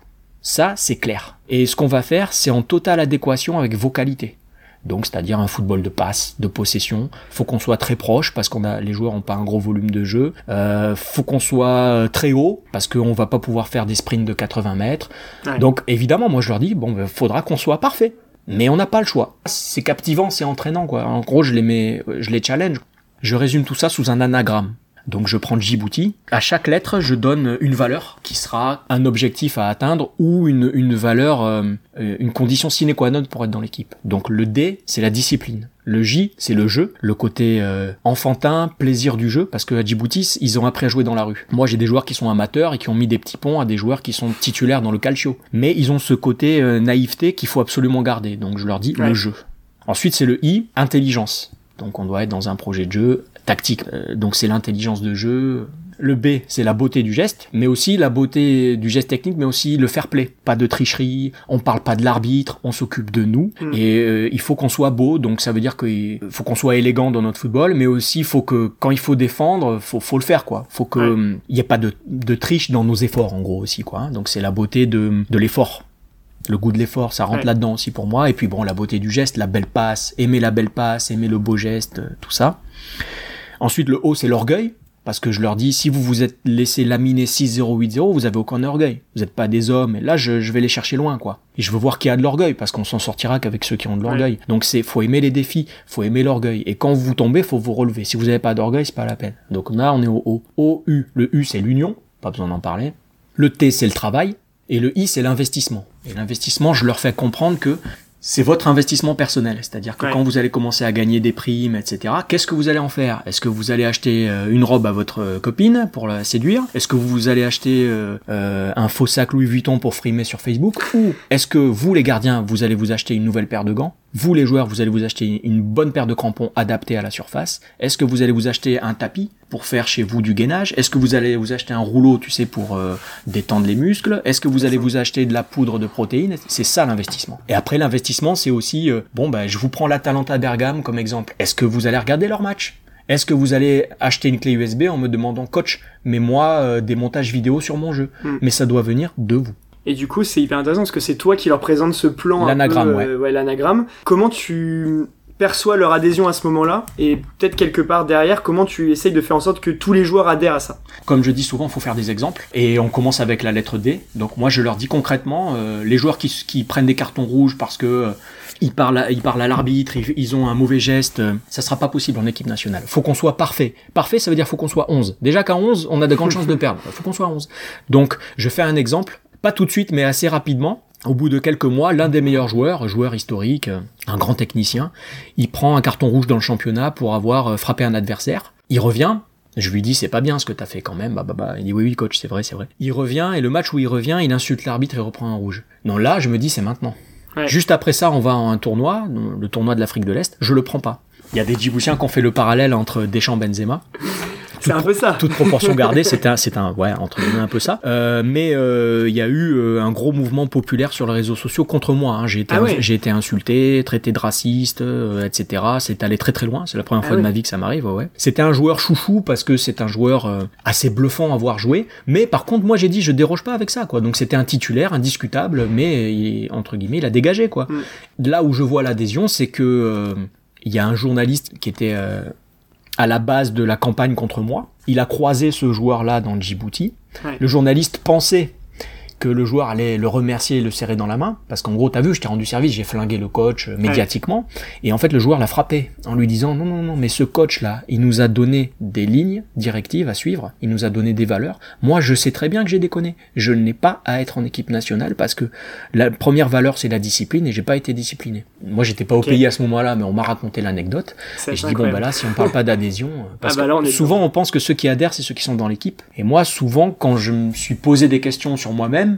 Ça, c'est clair. Et ce qu'on va faire, c'est en totale adéquation avec vos qualités. Donc, c'est-à-dire un football de passe, de possession. Faut qu'on soit très proche parce qu'on a les joueurs ont pas un gros volume de jeu. Euh, faut qu'on soit euh, très haut parce qu'on va pas pouvoir faire des sprints de 80 mètres. Donc, évidemment, moi je leur dis bon, ben, faudra qu'on soit parfait. Mais on n'a pas le choix. C'est captivant, c'est entraînant quoi. En gros, je les mets, je les challenge. Je résume tout ça sous un anagramme. Donc je prends Djibouti. À chaque lettre, je donne une valeur qui sera un objectif à atteindre ou une, une valeur, euh, une condition sine qua non pour être dans l'équipe. Donc le D, c'est la discipline. Le J, c'est le jeu, le côté euh, enfantin, plaisir du jeu, parce que à Djibouti, ils ont appris à jouer dans la rue. Moi, j'ai des joueurs qui sont amateurs et qui ont mis des petits ponts à des joueurs qui sont titulaires dans le calcio. Mais ils ont ce côté euh, naïveté qu'il faut absolument garder. Donc je leur dis le jeu. Ensuite, c'est le I, intelligence. Donc on doit être dans un projet de jeu tactique. Euh, donc c'est l'intelligence de jeu. Le B, c'est la beauté du geste, mais aussi la beauté du geste technique, mais aussi le fair play. Pas de tricherie, on parle pas de l'arbitre, on s'occupe de nous. Hmm. Et euh, il faut qu'on soit beau, donc ça veut dire qu'il faut qu'on soit élégant dans notre football, mais aussi il faut que quand il faut défendre, faut, faut le faire quoi. Faut que il y ait pas de, de triche dans nos efforts en gros aussi quoi. Donc c'est la beauté de, de l'effort le goût de l'effort, ça rentre là-dedans aussi pour moi. Et puis bon, la beauté du geste, la belle passe, aimer la belle passe, aimer le beau geste, euh, tout ça. Ensuite, le haut, c'est l'orgueil. Parce que je leur dis, si vous vous êtes laissé laminer 6-0-8-0, vous avez aucun orgueil. Vous n'êtes pas des hommes. Et là, je, vais les chercher loin, quoi. Et je veux voir qui a de l'orgueil, parce qu'on s'en sortira qu'avec ceux qui ont de l'orgueil. Donc c'est, faut aimer les défis, faut aimer l'orgueil. Et quand vous tombez, faut vous relever. Si vous n'avez pas d'orgueil, c'est pas la peine. Donc là, on est au. O, U. Le U, c'est l'union. Pas besoin d'en parler. Le T, c'est le travail. Et le I, c'est l'investissement. Et l'investissement, je leur fais comprendre que c'est votre investissement personnel. C'est-à-dire que Ouais. quand vous allez commencer à gagner des primes, etc., qu'est-ce que vous allez en faire? Est-ce que vous allez acheter euh, une robe à votre euh, copine pour la séduire? Est-ce que vous allez acheter euh, un faux sac Louis Vuitton pour frimer sur Facebook? Ou est-ce que vous, les gardiens, vous allez vous acheter une nouvelle paire de gants? Vous, les joueurs, vous allez vous acheter une bonne paire de crampons adaptés à la surface Est-ce que vous allez vous acheter un tapis pour faire chez vous du gainage? Est-ce que vous allez vous acheter un rouleau, tu sais, pour euh, détendre les muscles? Est-ce que vous allez vous acheter de la poudre de protéines? C'est ça l'investissement. Et après l'investissement, c'est aussi euh, bon bah je vous prends l'Atalanta Bergame comme exemple. Est-ce que vous allez regarder leur match? Est-ce que vous allez acheter une clé USB en me demandant coach, mets-moi euh, des montages vidéo sur mon jeu Mm. Mais ça doit venir de vous. Et du coup, c'est hyper intéressant parce que c'est toi qui leur présente ce plan. L'anagramme, peu, euh, l'anagramme. Comment tu perçois leur adhésion à ce moment-là Et peut-être quelque part derrière, comment tu essayes de faire en sorte que tous les joueurs adhèrent à ça? Comme je dis souvent, il faut faire des exemples. Et on commence avec la lettre D. Donc moi, je leur dis concrètement, euh, les joueurs qui, qui prennent des cartons rouges parce que euh, ils parlent, à, ils parlent à l'arbitre, ils, ils ont un mauvais geste, euh, ça sera pas possible en équipe nationale. Faut qu'on soit parfait. Parfait, ça veut dire faut qu'on soit 11. Déjà qu'à 11, on a de grandes [LAUGHS] chances de perdre. Faut qu'on soit 11. Donc, je fais un exemple, pas tout de suite, mais assez rapidement. Au bout de quelques mois, l'un des meilleurs joueurs, joueur historique, un grand technicien, il prend un carton rouge dans le championnat pour avoir euh, frappé un adversaire. Il revient, je lui dis c'est pas bien ce que t'as fait quand même. Bah bah bah. Il dit oui oui coach c'est vrai c'est vrai. Il revient et le match où il revient il insulte l'arbitre et reprend un rouge. Non là je me dis c'est maintenant. Ouais. Juste après ça on va à un tournoi, le tournoi de l'Afrique de l'Est. Je le prends pas. Il y a des Djiboutiens qui ont fait le parallèle entre Deschamps Benzema. C'est un peu ça. Toute proportion gardée, c'est un, c'est un, ouais, entre guillemets un peu ça. Euh, mais euh, il y a eu euh, un gros mouvement populaire sur les réseaux sociaux contre moi. hein. J'ai été, Ah ouais. j'ai été insulté, traité de raciste, euh, etc. C'est allé très très loin. C'est la première Ah fois ouais. de ma vie que ça m'arrive. Ouais. C'était un joueur chouchou parce que c'est un joueur euh, assez bluffant à voir jouer. Mais par contre, moi j'ai dit je déroge pas avec ça, quoi. Donc c'était un titulaire indiscutable, mais il, entre guillemets, il a dégagé, quoi. Mm. Là où je vois l'adhésion, c'est que euh, il y a un journaliste qui était euh, à la base de la campagne contre moi. Il a croisé ce joueur-là dans le Djibouti. Ouais. Le journaliste pensait que le joueur allait le remercier et le serrer dans la main, parce qu'en gros, t'as vu, je t'ai rendu service, j'ai flingué le coach euh, médiatiquement, et en fait, le joueur l'a frappé en lui disant non, non, non, mais ce coach-là, il nous a donné des lignes directives à suivre, il nous a donné des valeurs. Moi, je sais très bien que j'ai déconné. Je n'ai pas à être en équipe nationale parce que la première valeur, c'est la discipline, et j'ai pas été discipliné. Moi, j'étais pas au pays à ce moment-là, mais on m'a raconté l'anecdote. Et je dis, bon, bah là, si on parle pas d'adhésion, euh, [LAUGHS] parce Ah bah là, on que souvent on pense que ceux qui adhèrent, c'est ceux qui sont dans l'équipe. Et moi, souvent, quand je me suis posé des questions sur moi-même,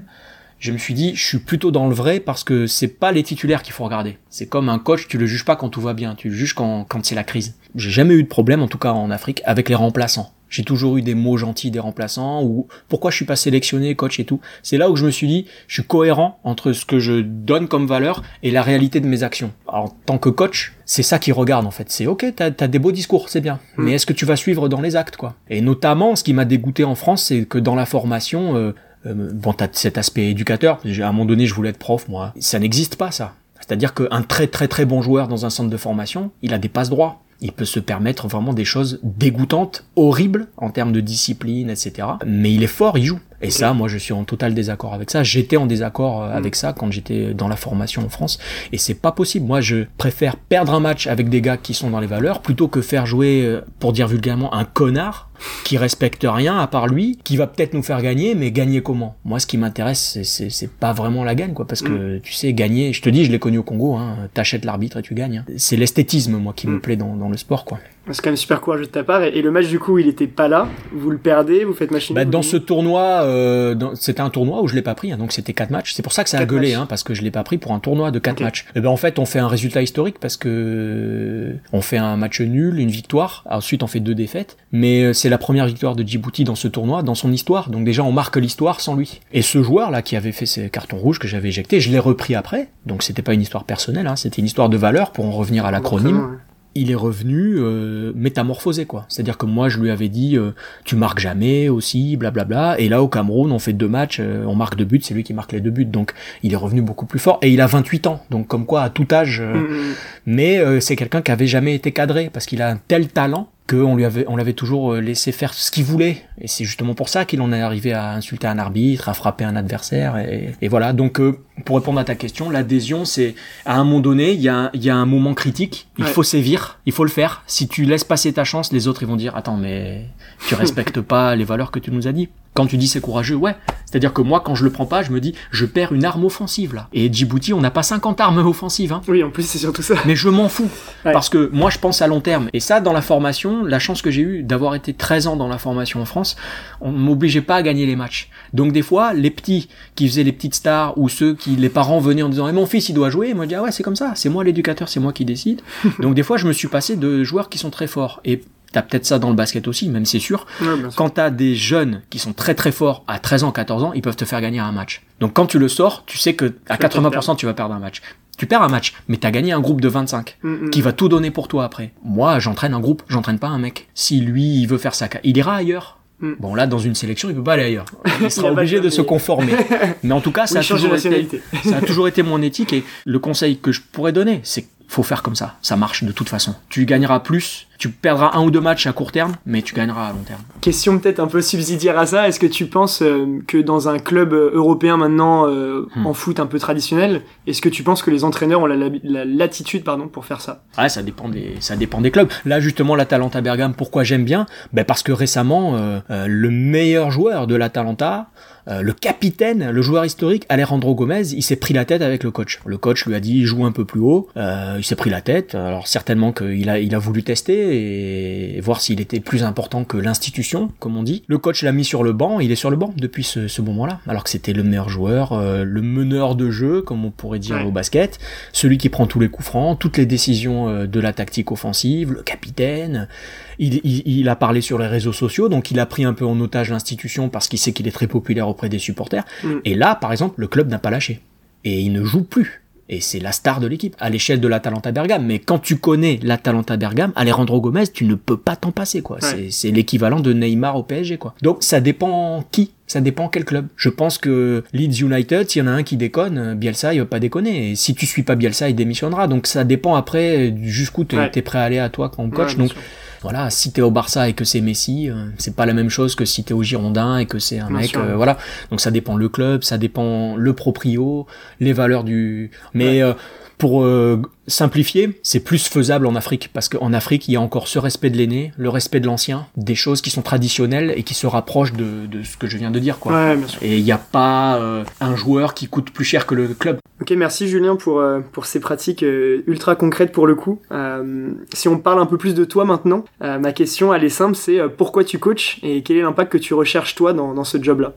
je me suis dit, je suis plutôt dans le vrai parce que c'est pas les titulaires qu'il faut regarder. C'est comme un coach, tu le juges pas quand tout va bien, tu le juges quand, quand c'est la crise. J'ai jamais eu de problème, en tout cas en Afrique, avec les remplaçants. J'ai toujours eu des mots gentils des remplaçants ou pourquoi je suis pas sélectionné, coach et tout. C'est là où je me suis dit, je suis cohérent entre ce que je donne comme valeur et la réalité de mes actions. Alors, en tant que coach, c'est ça qu'ils regardent en fait. C'est ok, t'as as des beaux discours, c'est bien. Mm. Mais est-ce que tu vas suivre dans les actes, quoi? Et notamment, ce qui m'a dégoûté en France, c'est que dans la formation, euh, bon, t'as cet aspect éducateur. À un moment donné, je voulais être prof, moi. Ça n'existe pas, ça. C'est-à-dire qu'un très très très bon joueur dans un centre de formation, il a des passes droits. Il peut se permettre vraiment des choses dégoûtantes, horribles en termes de discipline, etc. Mais il est fort, il joue. Et ça, moi, je suis en total désaccord avec ça. J'étais en désaccord euh, avec ça quand j'étais dans la formation en France. Et c'est pas possible. Moi, je préfère perdre un match avec des gars qui sont dans les valeurs plutôt que faire jouer, euh, pour dire vulgairement, un connard qui respecte rien à part lui, qui va peut-être nous faire gagner, mais gagner comment? Moi, ce qui m'intéresse, c'est- pas vraiment la gagne, quoi, parce que tu sais, gagner, je te dis, je l'ai connu au Congo, hein, t'achètes l'arbitre et tu gagnes. hein. C'est l'esthétisme, moi, qui me Mm. plaît dans, dans le sport, quoi. C'est quand même super courageux de ta part. Et, et le match, du coup, il était pas là. Vous le perdez, vous faites machine. Bah, dans ce tournoi, euh, c'était un tournoi où je l'ai pas pris, hein, donc c'était quatre matchs. C'est pour ça que ça a gueulé, hein, parce que je l'ai pas pris pour un tournoi de quatre matchs. Et ben en fait, on fait un résultat historique parce que on fait un match nul, une victoire. Ensuite, on fait deux défaites. Mais euh, c'est la première victoire de Djibouti dans ce tournoi, dans son histoire. Donc déjà, on marque l'histoire sans lui. Et ce joueur là qui avait fait ses cartons rouges que j'avais éjecté, je l'ai repris après. Donc c'était pas une histoire personnelle, hein, c'était une histoire de valeur pour en revenir à l'acronyme il est revenu euh, métamorphosé quoi. C'est-à-dire que moi je lui avais dit euh, tu marques jamais aussi blablabla. Et là au Cameroun on fait deux matchs euh, on marque deux buts c'est lui qui marque les deux buts. Donc il est revenu beaucoup plus fort. Et il a 28 ans. Donc comme quoi à tout âge euh, Mm, mais euh, c'est quelqu'un qui avait jamais été cadré parce qu'il a un tel talent qu'on lui avait on l'avait toujours euh, laissé faire ce qu'il voulait. Et c'est justement pour ça qu'il en est arrivé à insulter un arbitre à frapper un adversaire et, et voilà. Donc euh, pour répondre à ta question l'adhésion c'est à un moment donné il y a y a un moment critique. Il Ouais. faut sévir. Il faut le faire. Si tu laisses passer ta chance les autres ils vont dire attends mais tu [LAUGHS] respectes pas les valeurs que tu nous as dit Quand tu dis c'est courageux, ouais. C'est-à-dire que moi, quand je le prends pas, je me dis, je perds une arme offensive là. Et Djibouti, on n'a pas 50 armes offensives. Hein. Oui, en plus c'est surtout ça. Mais je m'en fous. Parce que moi, je pense à long terme. Et ça, dans la formation, la chance que j'ai eue d'avoir été 13 ans dans la formation en France, on m'obligeait pas à gagner les matchs. Donc des fois, les petits qui faisaient les petites stars ou ceux qui les parents venaient en disant, eh, mon fils il doit jouer, ils m'ont dit ah ouais c'est comme ça, c'est moi l'éducateur, c'est moi qui décide. [LAUGHS] Donc des fois, je me suis passé de joueurs qui sont très forts. Et T'as peut-être ça dans le basket aussi, même c'est sûr. quand t'as des jeunes qui sont très très forts à 13 ans, 14 ans, ils peuvent te faire gagner un match. Donc quand tu le sors, tu sais que à 80% tu vas perdre un match. Tu perds un match, mais t'as gagné un groupe de 25 mm, mm. qui va tout donner pour toi après. Moi, j'entraîne un groupe, j'entraîne pas un mec. Si lui, il veut faire ça, il ira ailleurs. Mm. Bon là, dans une sélection, il peut pas aller ailleurs. [LAUGHS] Il sera obligé de se conformer. [LAUGHS] Mais en tout cas, ça, a toujours été, [LAUGHS] ça a toujours été mon éthique et le conseil que je pourrais donner, c'est faut faire comme ça. Ça marche de toute façon. Tu gagneras plus, tu perdras un ou deux matchs à court terme, mais tu gagneras à long terme. Question peut-être un peu subsidiaire à ça. Est-ce que tu penses euh, que dans un club euh, européen maintenant euh, hmm. en foot un peu traditionnel, est-ce que tu penses que les entraîneurs ont la, latitude pardon pour faire ça? Ouais, ça dépend des ça dépend des clubs. Là justement l'Atalanta Bergame, pourquoi j'aime bien? Ben parce que récemment le meilleur joueur de l'Atalanta euh, le capitaine, le joueur historique, Alejandro Gomez, il s'est pris la tête avec le coach. Le coach lui a dit joue un peu plus haut. Euh, il s'est pris la tête. Alors certainement qu'il a, il a voulu tester et voir s'il était plus important que l'institution, comme on dit. Le coach l'a mis sur le banc. Il est sur le banc depuis ce, ce moment-là, alors que c'était le meilleur joueur, euh, le meneur de jeu, comme on pourrait dire au basket, celui qui prend tous les coups francs, toutes les décisions de la tactique offensive, le capitaine. Il, il, il, a parlé sur les réseaux sociaux, donc il a pris un peu en otage l'institution parce qu'il sait qu'il est très populaire auprès des supporters. Mm. Et là, par exemple, le club n'a pas lâché. Et il ne joue plus. Et c'est la star de l'équipe, à l'échelle de l'Atalanta Bergame. Mais quand tu connais l'Atalanta Bergame, Alejandro Gomez, tu ne peux pas t'en passer, quoi. C'est l'équivalent de Neymar au PSG, quoi. Donc, ça dépend qui ça dépend quel club. Je pense que Leeds United, s'il y en a un qui déconne, Bielsa, il va pas déconner. Et si tu suis pas Bielsa, il démissionnera. Donc ça dépend après jusqu'où tu es, prêt à aller à toi comme coach. Donc voilà, si t'es au Barça et que c'est Messi, euh, c'est pas la même chose que si t'es au Girondin et que c'est un mec, euh, voilà. Donc ça dépend le club, ça dépend le proprio, les valeurs du. Mais euh, pour simplifier, c'est plus faisable en Afrique parce qu'en Afrique, il y a encore ce respect de l'aîné, le respect de l'ancien, des choses qui sont traditionnelles et qui se rapprochent de, de ce que je viens de dire, quoi. Et il n'y a pas un joueur qui coûte plus cher que le club. Ok, merci Julien pour, pour ces pratiques ultra concrètes pour le coup. si on parle un peu plus de toi maintenant, ma question elle est simple, c'est pourquoi tu coaches et quel est l'impact que tu recherches toi dans, dans ce job-là?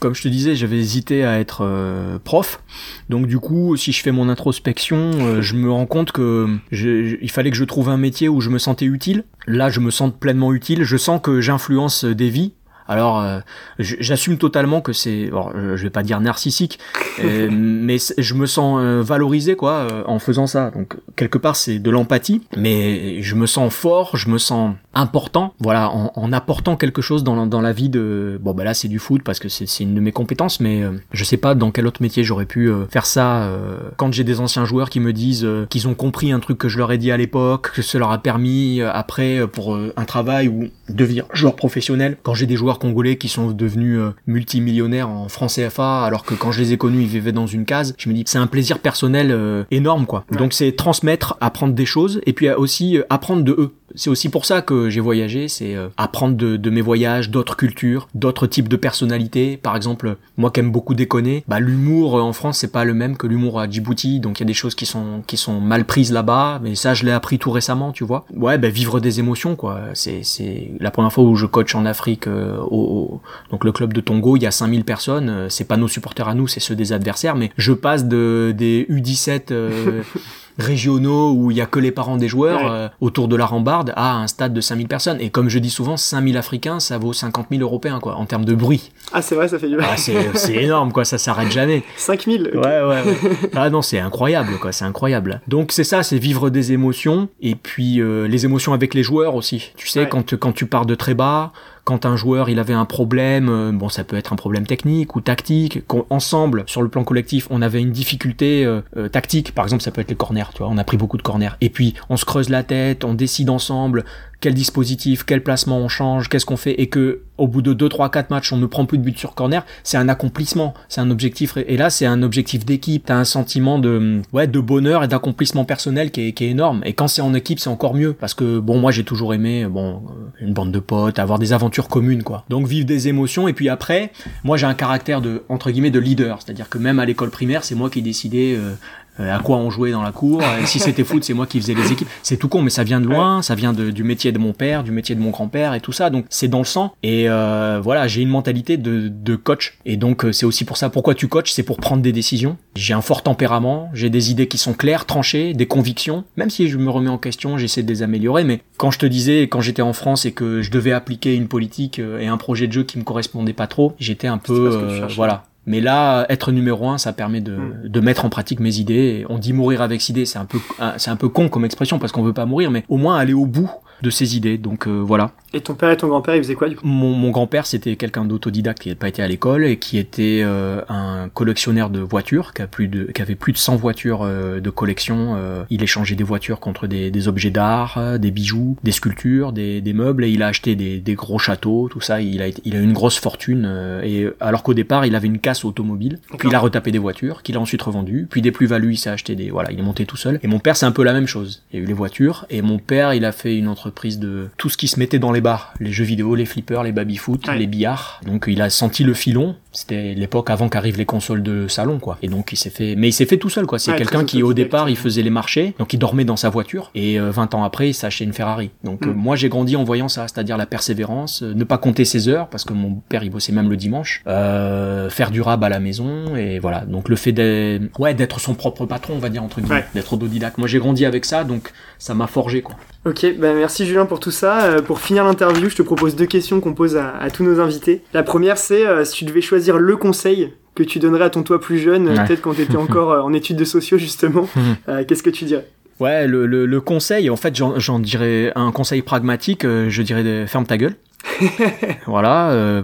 Comme je te disais, j'avais hésité à être euh, prof. Donc du coup, si je fais mon introspection, euh, je me rends compte que il fallait que je trouve un métier où je me sentais utile. Là, je me sens pleinement utile. Je sens que j'influence des vies. Alors, euh, j'assume totalement que c'est, je vais pas dire narcissique, [LAUGHS] mais je me sens valorisé quoi en faisant ça. Donc quelque part c'est de l'empathie, mais je me sens fort, je me sens important, voilà, en, en, apportant quelque chose dans, dans la vie de... Bon, bah là, c'est du foot parce que c'est une de mes compétences, mais euh, je sais pas dans quel autre métier j'aurais pu euh, faire ça. Euh, quand j'ai des anciens joueurs qui me disent qu'ils ont compris un truc que je leur ai dit à l'époque, que ça leur a permis après pour un travail ou devenir joueur professionnel. Quand j'ai des joueurs congolais qui sont devenus multimillionnaires en francs CFA, alors que quand je les ai connus, ils vivaient dans une case, je me dis, c'est un plaisir personnel énorme, quoi. Donc c'est transmettre, apprendre des choses, et puis aussi apprendre de eux c'est aussi pour ça que j'ai voyagé, c'est euh, apprendre de, mes voyages, d'autres cultures, d'autres types de personnalités. Par exemple, moi qui aime beaucoup déconner, bah, l'humour euh, en France c'est pas le même que l'humour à Djibouti, donc il y a des choses qui sont qui sont mal prises là-bas, mais ça je l'ai appris tout récemment, tu vois. Ouais, bah, vivre des émotions quoi. C'est c'est la première fois où je coach en Afrique euh, au, donc le club de Tongo, il y a 5000 personnes, c'est pas nos supporters à nous, c'est ceux des adversaires, mais je passe de des U17 [LAUGHS] régionaux où il y a que les parents des joueurs euh, autour de la rambarde à un stade de 5000 personnes. Et comme je dis souvent, 5000 Africains, ça vaut 50 000 Européens, quoi, en termes de bruit. Ah, c'est vrai, ça fait du ah, c'est énorme, quoi, ça s'arrête jamais. [LAUGHS] 5000 Ouais, ouais, ouais. [LAUGHS] Ah non, c'est incroyable, quoi, c'est incroyable. Donc c'est ça, c'est vivre des émotions, et puis euh, les émotions avec les joueurs aussi. Tu sais, quand, quand tu pars de très bas, quand un joueur il avait un problème, euh, bon ça peut être un problème technique ou tactique, qu'ensemble sur le plan collectif on avait une difficulté euh, euh, tactique, par exemple ça peut être les corners, tu vois, on a pris beaucoup de corners, et puis on se creuse la tête, on décide ensemble quel dispositif, quel placement on change, qu'est-ce qu'on fait, et que au bout de 2, 3, 4 matchs, on ne prend plus de but sur corner, c'est un accomplissement, c'est un objectif, et là, c'est un objectif d'équipe, t'as un sentiment de, ouais, de bonheur et d'accomplissement personnel qui est, qui est énorme. Et quand c'est en équipe, c'est encore mieux, parce que, bon, moi, j'ai toujours aimé, bon, une bande de potes, avoir des aventures communes, quoi. Donc, vivre des émotions, et puis après, moi, j'ai un caractère de, entre guillemets, de leader, c'est-à-dire que même à l'école primaire, c'est moi qui décidais, euh, euh, à quoi on jouait dans la cour. Et si c'était foot, c'est moi qui faisais les équipes. C'est tout con, mais ça vient de loin, ça vient de, du métier de mon père, du métier de mon grand-père et tout ça. Donc c'est dans le sang. Et euh, voilà, j'ai une mentalité de, de coach. Et donc euh, c'est aussi pour ça. Pourquoi tu coaches C'est pour prendre des décisions. J'ai un fort tempérament, j'ai des idées qui sont claires, tranchées, des convictions. Même si je me remets en question, j'essaie de les améliorer. Mais quand je te disais, quand j'étais en France et que je devais appliquer une politique et un projet de jeu qui me correspondait pas trop, j'étais un peu, voilà, mais là, être numéro un, ça permet de, mm. de mettre en pratique mes idées. On dit mourir avec ses idées, c'est un peu, c'est un peu con comme expression parce qu'on veut pas mourir, mais au moins aller au bout de ses idées. Donc euh, voilà. Et ton père et ton grand-père, ils faisaient quoi du coup? Mon, mon grand-père, c'était quelqu'un d'autodidacte qui n'avait pas été à l'école et qui était euh, un collectionneur de voitures, qui, a plus de, qui avait plus de 100 voitures euh, de collection. il échangeait des voitures contre des, des objets d'art, des bijoux, des sculptures, des, des, meubles et il a acheté des, des gros châteaux, tout ça. Il a, il a une grosse fortune. et alors qu'au départ, il avait une casse automobile, puis il a retapé des voitures, qu'il a ensuite revendues, puis des plus-values, il s'est acheté des... Voilà, il est monté tout seul. Et mon père, c'est un peu la même chose. Il y a eu les voitures et mon père, il a fait une entreprise prise de tout ce qui se mettait dans les bars, les jeux vidéo, les flippers, les baby-foot, les billards. Donc il a senti le filon. C'était l'époque avant qu'arrivent les consoles de salon, quoi. Et donc il s'est fait, mais il s'est fait tout seul, quoi. C'est quelqu'un qui au départ il faisait les marchés, donc il dormait dans sa voiture et 20 euh, ans après il acheté une Ferrari. Donc euh, mm. moi j'ai grandi en voyant ça, c'est-à-dire la persévérance, euh, ne pas compter ses heures parce que mon père il bossait même le dimanche, faire du rab à la maison et voilà. Donc le fait d'être, ouais, d'être son propre patron, on va dire entre guillemets, d'être autodidacte. Moi j'ai grandi avec ça, donc ça m'a forgé, quoi. Ok, bah merci Julien pour tout ça. Euh, pour finir l'interview, je te propose deux questions qu'on pose à, tous nos invités. La première, c'est euh, si tu devais choisir le conseil que tu donnerais à ton toi plus jeune, peut-être quand tu étais encore euh, en études de sociaux justement, [LAUGHS] qu'est-ce que tu dirais? Ouais, le, le, conseil, en fait, j'en dirais un conseil pragmatique, je dirais de, ferme ta gueule. [LAUGHS] voilà,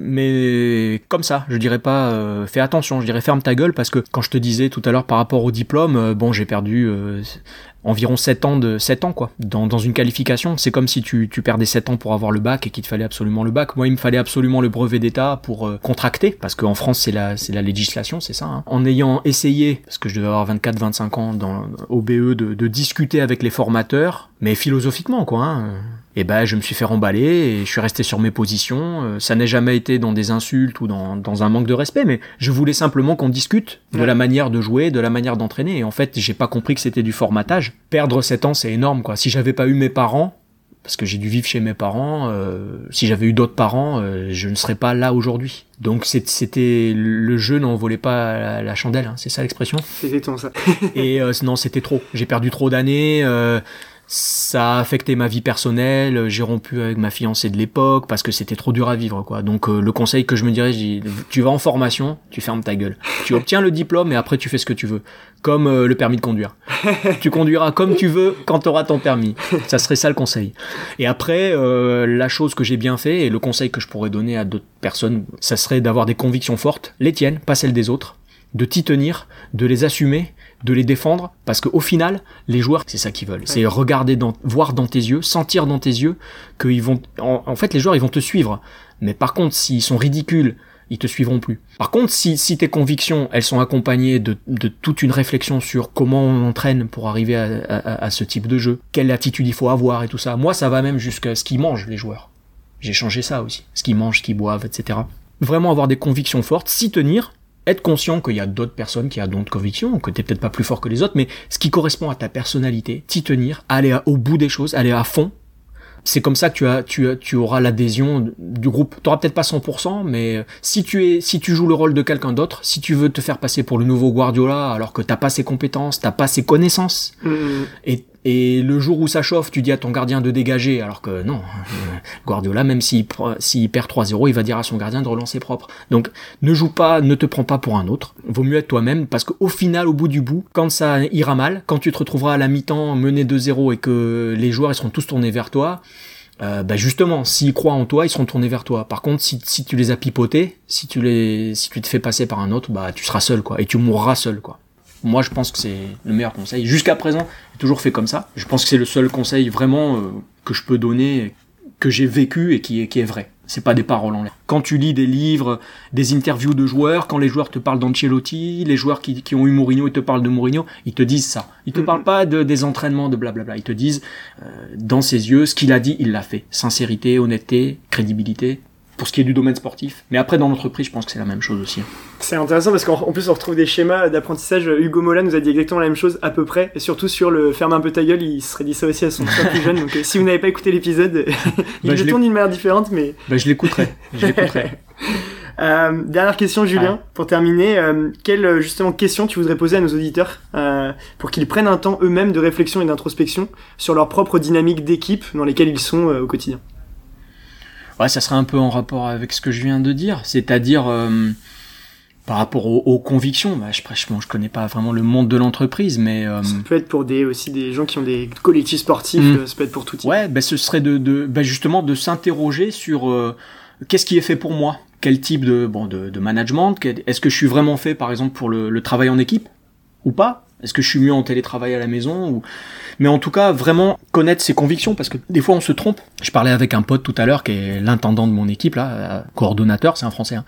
mais comme ça, je dirais pas fais attention, je dirais ferme ta gueule parce que quand je te disais tout à l'heure par rapport au diplôme, bon j'ai perdu environ 7 ans de 7 ans quoi. Dans, dans une qualification c'est comme si tu, tu perdais 7 ans pour avoir le bac et qu'il te fallait absolument le bac. Moi il me fallait absolument le brevet d'état pour euh, contracter parce qu'en France c'est la c'est la législation c'est ça hein. en ayant essayé parce que je devais avoir 24 25 ans dans au BE de, de discuter avec les formateurs mais philosophiquement quoi hein et ben je me suis fait remballer et je suis resté sur mes positions. Euh, ça n'a jamais été dans des insultes ou dans, dans un manque de respect, mais je voulais simplement qu'on discute de la manière de jouer, de la manière d'entraîner. Et en fait, j'ai pas compris que c'était du formatage. Perdre 7 ans, c'est énorme, quoi. Si j'avais pas eu mes parents, parce que j'ai dû vivre chez mes parents. Euh, si j'avais eu d'autres parents, euh, je ne serais pas là aujourd'hui. Donc c'était le jeu n'en volait pas la, chandelle, hein. c'est ça l'expression? C'était ça. et non, c'était trop. J'ai perdu trop d'années ça a affecté ma vie personnelle, j'ai rompu avec ma fiancée de l'époque parce que c'était trop dur à vivre quoi. Donc euh, le conseil que je me dirais, je tu vas en formation, tu fermes ta gueule. Tu obtiens le diplôme et après tu fais ce que tu veux. Comme euh, le permis de conduire. [LAUGHS] tu conduiras comme tu veux quand tu auras ton permis. Ça serait ça le conseil. Et après euh, la chose que j'ai bien fait et le conseil que je pourrais donner à d'autres personnes, ça serait d'avoir des convictions fortes, les tiennes, pas celles des autres, de t'y tenir, de les assumer de les défendre parce qu'au final les joueurs c'est ça qu'ils veulent. C'est regarder dans voir dans tes yeux sentir dans tes yeux qu'ils vont en, fait les joueurs ils vont te suivre. Mais par contre s'ils sont ridicules ils te suivront plus. Par contre si, si tes convictions elles sont accompagnées de, de toute une réflexion sur comment on entraîne pour arriver à, à, ce type de jeu quelle attitude il faut avoir et tout ça moi ça va même jusqu'à ce qu'ils mangent les joueurs. J'ai changé ça aussi. Ce qu'ils mangent ce qu'ils boivent etc vraiment avoir des convictions fortes s'y tenir être conscient qu'il y a d'autres personnes qui ont d'autres convictions, que t'es peut-être pas plus fort que les autres, mais ce qui correspond à ta personnalité, t'y tenir, aller au bout des choses, aller à fond. C'est comme ça que tu as, tu, as, tu auras l'adhésion du groupe. Tu peut-être pas 100%, mais si tu es, si tu joues le rôle de quelqu'un d'autre, si tu veux te faire passer pour le nouveau Guardiola alors que t'as pas ses compétences, t'as pas ses connaissances, mmh. et et le jour où ça chauffe, tu dis à ton gardien de dégager, alors que non, [LAUGHS] Guardiola, même s'il perd 3-0, il va dire à son gardien de relancer propre. Donc ne joue pas, ne te prends pas pour un autre. Vaut mieux être toi-même, parce qu'au final, au bout du bout, quand ça ira mal, quand tu te retrouveras à la mi-temps mené 2-0 et que les joueurs ils seront tous tournés vers toi, euh, bah justement, s'ils croient en toi, ils seront tournés vers toi. Par contre, si, si tu les as pipotés, si tu les, si tu te fais passer par un autre, bah tu seras seul quoi, et tu mourras seul quoi. Moi, je pense que c'est le meilleur conseil. Jusqu'à présent, j'ai toujours fait comme ça. Je pense que c'est le seul conseil vraiment euh, que je peux donner, que j'ai vécu et qui est, qui est vrai. C'est pas des paroles en l'air. Quand tu lis des livres, des interviews de joueurs, quand les joueurs te parlent d'Ancelotti, les joueurs qui, qui ont eu Mourinho, ils te parlent de Mourinho, ils te disent ça. Ils te Mhm. parlent pas de, des entraînements, de blablabla. Ils te disent, euh, dans ses yeux, ce qu'il a dit, il l'a fait. Sincérité, honnêteté, crédibilité. Pour ce qui est du domaine sportif. Mais après, dans l'entreprise, je pense que c'est la même chose aussi. C'est intéressant parce qu'en en plus on retrouve des schémas d'apprentissage. Hugo Mola nous a dit exactement la même chose à peu près, et surtout sur le ferme un peu ta gueule, il se serait dit ça aussi à son frère plus jeune. Donc euh, si vous n'avez pas écouté l'épisode, [LAUGHS] il Bah, le tourne d'une manière différente, mais Ben, je l'écouterai. Je l'écouterai. [LAUGHS] Euh, dernière question, Julien, pour terminer. euh, quelle justement question tu voudrais poser à nos auditeurs euh, pour qu'ils prennent un temps eux-mêmes de réflexion et d'introspection sur leur propre dynamique d'équipe dans lesquelles ils sont au quotidien? Ouais, ça serait un peu en rapport avec ce que je viens de dire, c'est-à-dire euh, par rapport aux, aux convictions. Bah, je, je, bon, je connais pas vraiment le monde de l'entreprise, mais euh, Ça peut être pour des aussi des gens qui ont des collectifs sportifs, Mm. euh, ça peut être pour tout type. ouais, bah, ce serait de, de bah, justement de s'interroger sur euh, qu'est-ce qui est fait pour moi, quel type de bon de, de management, est-ce que je suis vraiment fait par exemple pour le, le travail en équipe? Ou pas? Est-ce que je suis mieux en télétravail à la maison ou mais en tout cas vraiment connaître ses convictions parce que des fois on se trompe. Je parlais avec un pote tout à l'heure qui est l'intendant de mon équipe là, euh, coordonnateur, c'est un français. hein.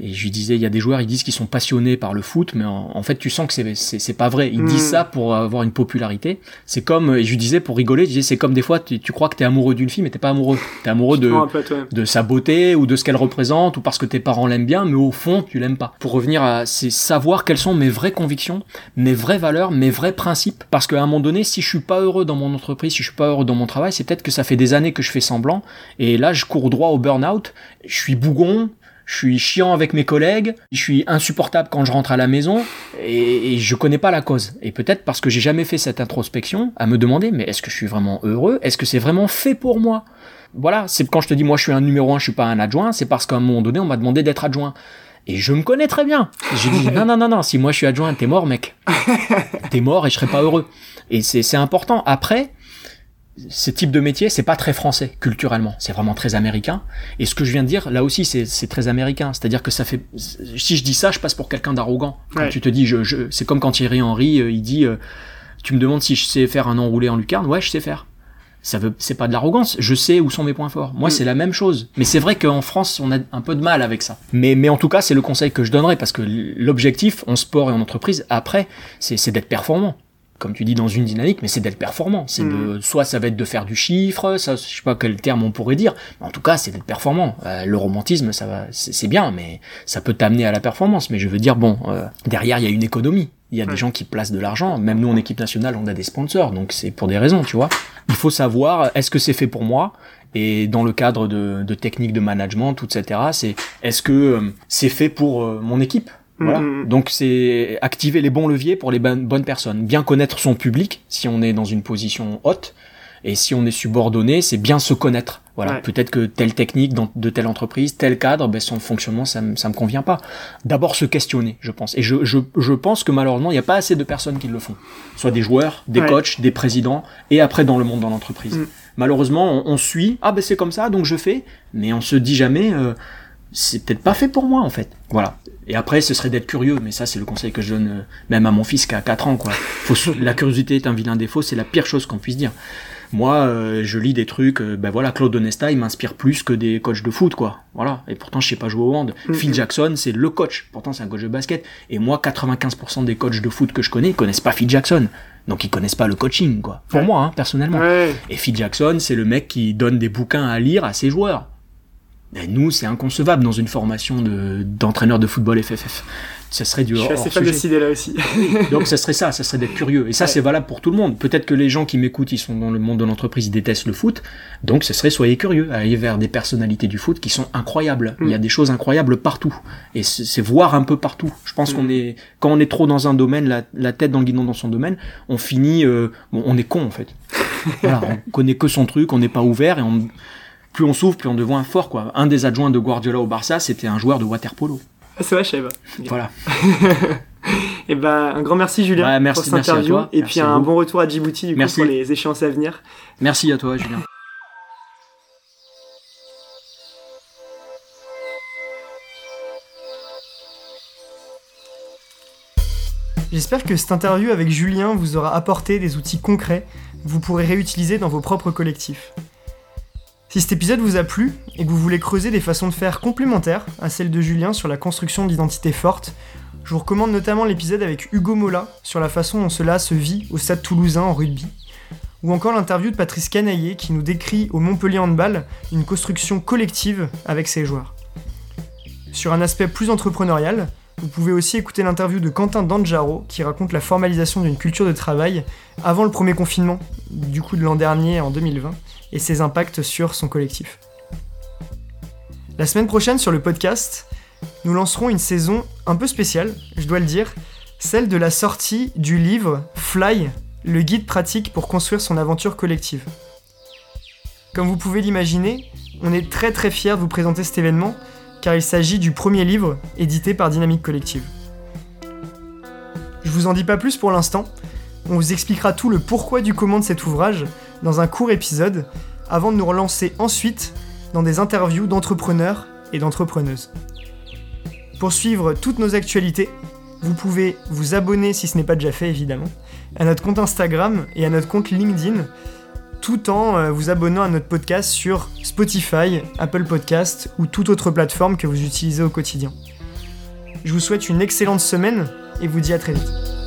Et je lui disais, il y a des joueurs, ils disent qu'ils sont passionnés par le foot, mais en, en fait, tu sens que c'est, pas vrai. Ils Mm. disent ça pour avoir une popularité. C'est comme, et je lui disais pour rigoler, je disais, c'est comme des fois, tu, tu crois que t'es amoureux d'une fille, mais t'es pas amoureux. T'es amoureux de, de sa beauté ou de ce qu'elle représente ou parce que tes parents l'aiment bien, mais au fond, tu l'aimes pas. Pour revenir à, c'est savoir quelles sont mes vraies convictions, mes vraies valeurs, mes vrais principes. Parce qu'à un moment donné, si je suis pas heureux dans mon entreprise, si je suis pas heureux dans mon travail, c'est peut-être que ça fait des années que je fais semblant. Et là, je cours droit au burn-out. Je suis bougon. Je suis chiant avec mes collègues, je suis insupportable quand je rentre à la maison et, et je connais pas la cause. Et peut-être parce que j'ai jamais fait cette introspection à me demander mais est-ce que je suis vraiment heureux? Est-ce que c'est vraiment fait pour moi? Voilà, c'est quand je te dis moi je suis un numéro un, je suis pas un adjoint, c'est parce qu'à un moment donné on m'a demandé d'être adjoint. Et je me connais très bien. J'ai dit non non non non, si moi je suis adjoint, t'es mort mec. [LAUGHS] T'es mort et je serai pas heureux. Et c'est c'est important. Après, ce type de métier, c'est pas très français culturellement, c'est vraiment très américain. Et ce que je viens de dire, là aussi, c'est très américain. C'est-à-dire que ça fait, si je dis ça, je passe pour quelqu'un d'arrogant. Quand Ouais. tu te dis, je, je, c'est comme quand Thierry Henry, euh, il dit, euh, tu me demandes si je sais faire un enroulé en lucarne, ouais, je sais faire. Ça veut, c'est pas de l'arrogance. Je sais où sont mes points forts. Moi, Mm. c'est la même chose. Mais c'est vrai qu'en France, on a un peu de mal avec ça. Mais, mais en tout cas, c'est le conseil que je donnerais parce que l'objectif en sport et en entreprise, après, c'est c'est d'être performant. Comme tu dis dans une dynamique, mais c'est d'être performant. C'est de, soit ça va être de faire du chiffre, ça, je sais pas quel terme on pourrait dire. Mais en tout cas, c'est d'être performant. Euh, le romantisme, ça va, c'est bien, mais ça peut t'amener à la performance. Mais je veux dire, bon, euh, derrière, il y a une économie. Il y a Ouais. des gens qui placent de l'argent. Même nous, en équipe nationale, on a des sponsors. Donc c'est pour des raisons, tu vois. Il faut savoir, est-ce que c'est fait pour moi? Et dans le cadre de, de techniques de management, tout, etc., c'est est-ce que euh, c'est fait pour euh, mon équipe? Voilà. Mhm. Donc c'est activer les bons leviers pour les bonnes personnes. Bien connaître son public si on est dans une position haute. Et si on est subordonné, c'est bien se connaître. Voilà. Ouais. Peut-être que telle technique dans, de telle entreprise, tel cadre, ben son fonctionnement, ça, me- ça me convient pas. D'abord se questionner, je pense. Et je, je, je pense que malheureusement, il n'y a pas assez de personnes qui le font. Soit des joueurs, des Ouais. coachs, des présidents, et après dans le monde dans l'entreprise. Mm. Malheureusement, on, on suit, ah ben c'est comme ça, donc je fais, mais on se dit jamais, euh, c'est peut-être pas fait pour moi en fait. Voilà. Et après, ce serait d'être curieux, mais ça, c'est le conseil que je donne euh, même à mon fils qui a 4 ans, quoi. Faut, la curiosité est un vilain défaut, c'est la pire chose qu'on puisse dire. Moi, euh, je lis des trucs, euh, ben voilà, Claude Onesta, il m'inspire plus que des coachs de foot, quoi. Voilà. Et pourtant, je sais pas jouer au hand. Phil Jackson, c'est le coach. Pourtant, c'est un coach de basket. Et moi, 95% des coachs de foot que je connais, ils connaissent pas Phil Jackson. Donc, ils connaissent pas le coaching, quoi. Pour Ouais. moi, hein, personnellement. Ouais. Et Phil Jackson, c'est le mec qui donne des bouquins à lire à ses joueurs. Et nous, c'est inconcevable dans une formation de- d'entraîneur de, football FFF. Ça serait du Je suis assez fan de idée-là aussi. [LAUGHS] Donc ça serait ça, ça serait d'être curieux. Et ça, Ouais. c'est valable pour tout le monde. Peut-être que les gens qui m'écoutent, ils sont dans le monde de l'entreprise, ils détestent le foot. Donc ce serait soyez curieux, aller vers des personnalités du foot qui sont incroyables. Mm. Il y a des choses incroyables partout. Et c'est c'est voir un peu partout. Je pense Mm. qu'on est, quand on est trop dans un domaine, la, la tête dans le guidon dans son domaine, on finit, euh, bon, on est con en fait. [LAUGHS] voilà, on connaît que son truc, on n'est pas ouvert et on, plus on s'ouvre, plus on devient fort quoi. Un des adjoints de Guardiola au Barça, c'était un joueur de water polo. Ah, c'est vrai, je savais pas. [LAUGHS] Voilà. [LAUGHS] Et ben, un grand merci Julien merci- pour cette merci à interview. toi. Et Merci puis un vous. bon retour à Djibouti du coup, Merci. pour les échéances à venir. Merci à toi, Julien. [LAUGHS] J'espère que cette interview avec Julien vous aura apporté des outils concrets que vous pourrez réutiliser dans vos propres collectifs. Si cet épisode vous a plu et que vous voulez creuser des façons de faire complémentaires à celles de Julien sur la construction d'identité forte, je vous recommande notamment l'épisode avec Hugo Mola sur la façon dont cela se vit au stade toulousain en rugby, ou encore l'interview de Patrice Canaillé qui nous décrit au Montpellier Handball une construction collective avec ses joueurs. Sur un aspect plus entrepreneurial, vous pouvez aussi écouter l'interview de Quentin Danjaro qui raconte la formalisation d'une culture de travail avant le premier confinement, du coup de l'an dernier en 2020, et ses impacts sur son collectif. La semaine prochaine sur le podcast, nous lancerons une saison un peu spéciale, je dois le dire, celle de la sortie du livre Fly, le guide pratique pour construire son aventure collective. Comme vous pouvez l'imaginer, on est très très fiers de vous présenter cet événement car il s'agit du premier livre édité par Dynamique Collective. Je vous en dis pas plus pour l'instant, on vous expliquera tout le pourquoi du comment de cet ouvrage dans un court épisode, avant de nous relancer ensuite dans des interviews d'entrepreneurs et d'entrepreneuses. Pour suivre toutes nos actualités, vous pouvez vous abonner si ce n'est pas déjà fait évidemment, à notre compte Instagram et à notre compte LinkedIn tout en euh, vous abonnant à notre podcast sur Spotify, Apple Podcast ou toute autre plateforme que vous utilisez au quotidien. Je vous souhaite une excellente semaine et vous dis à très vite.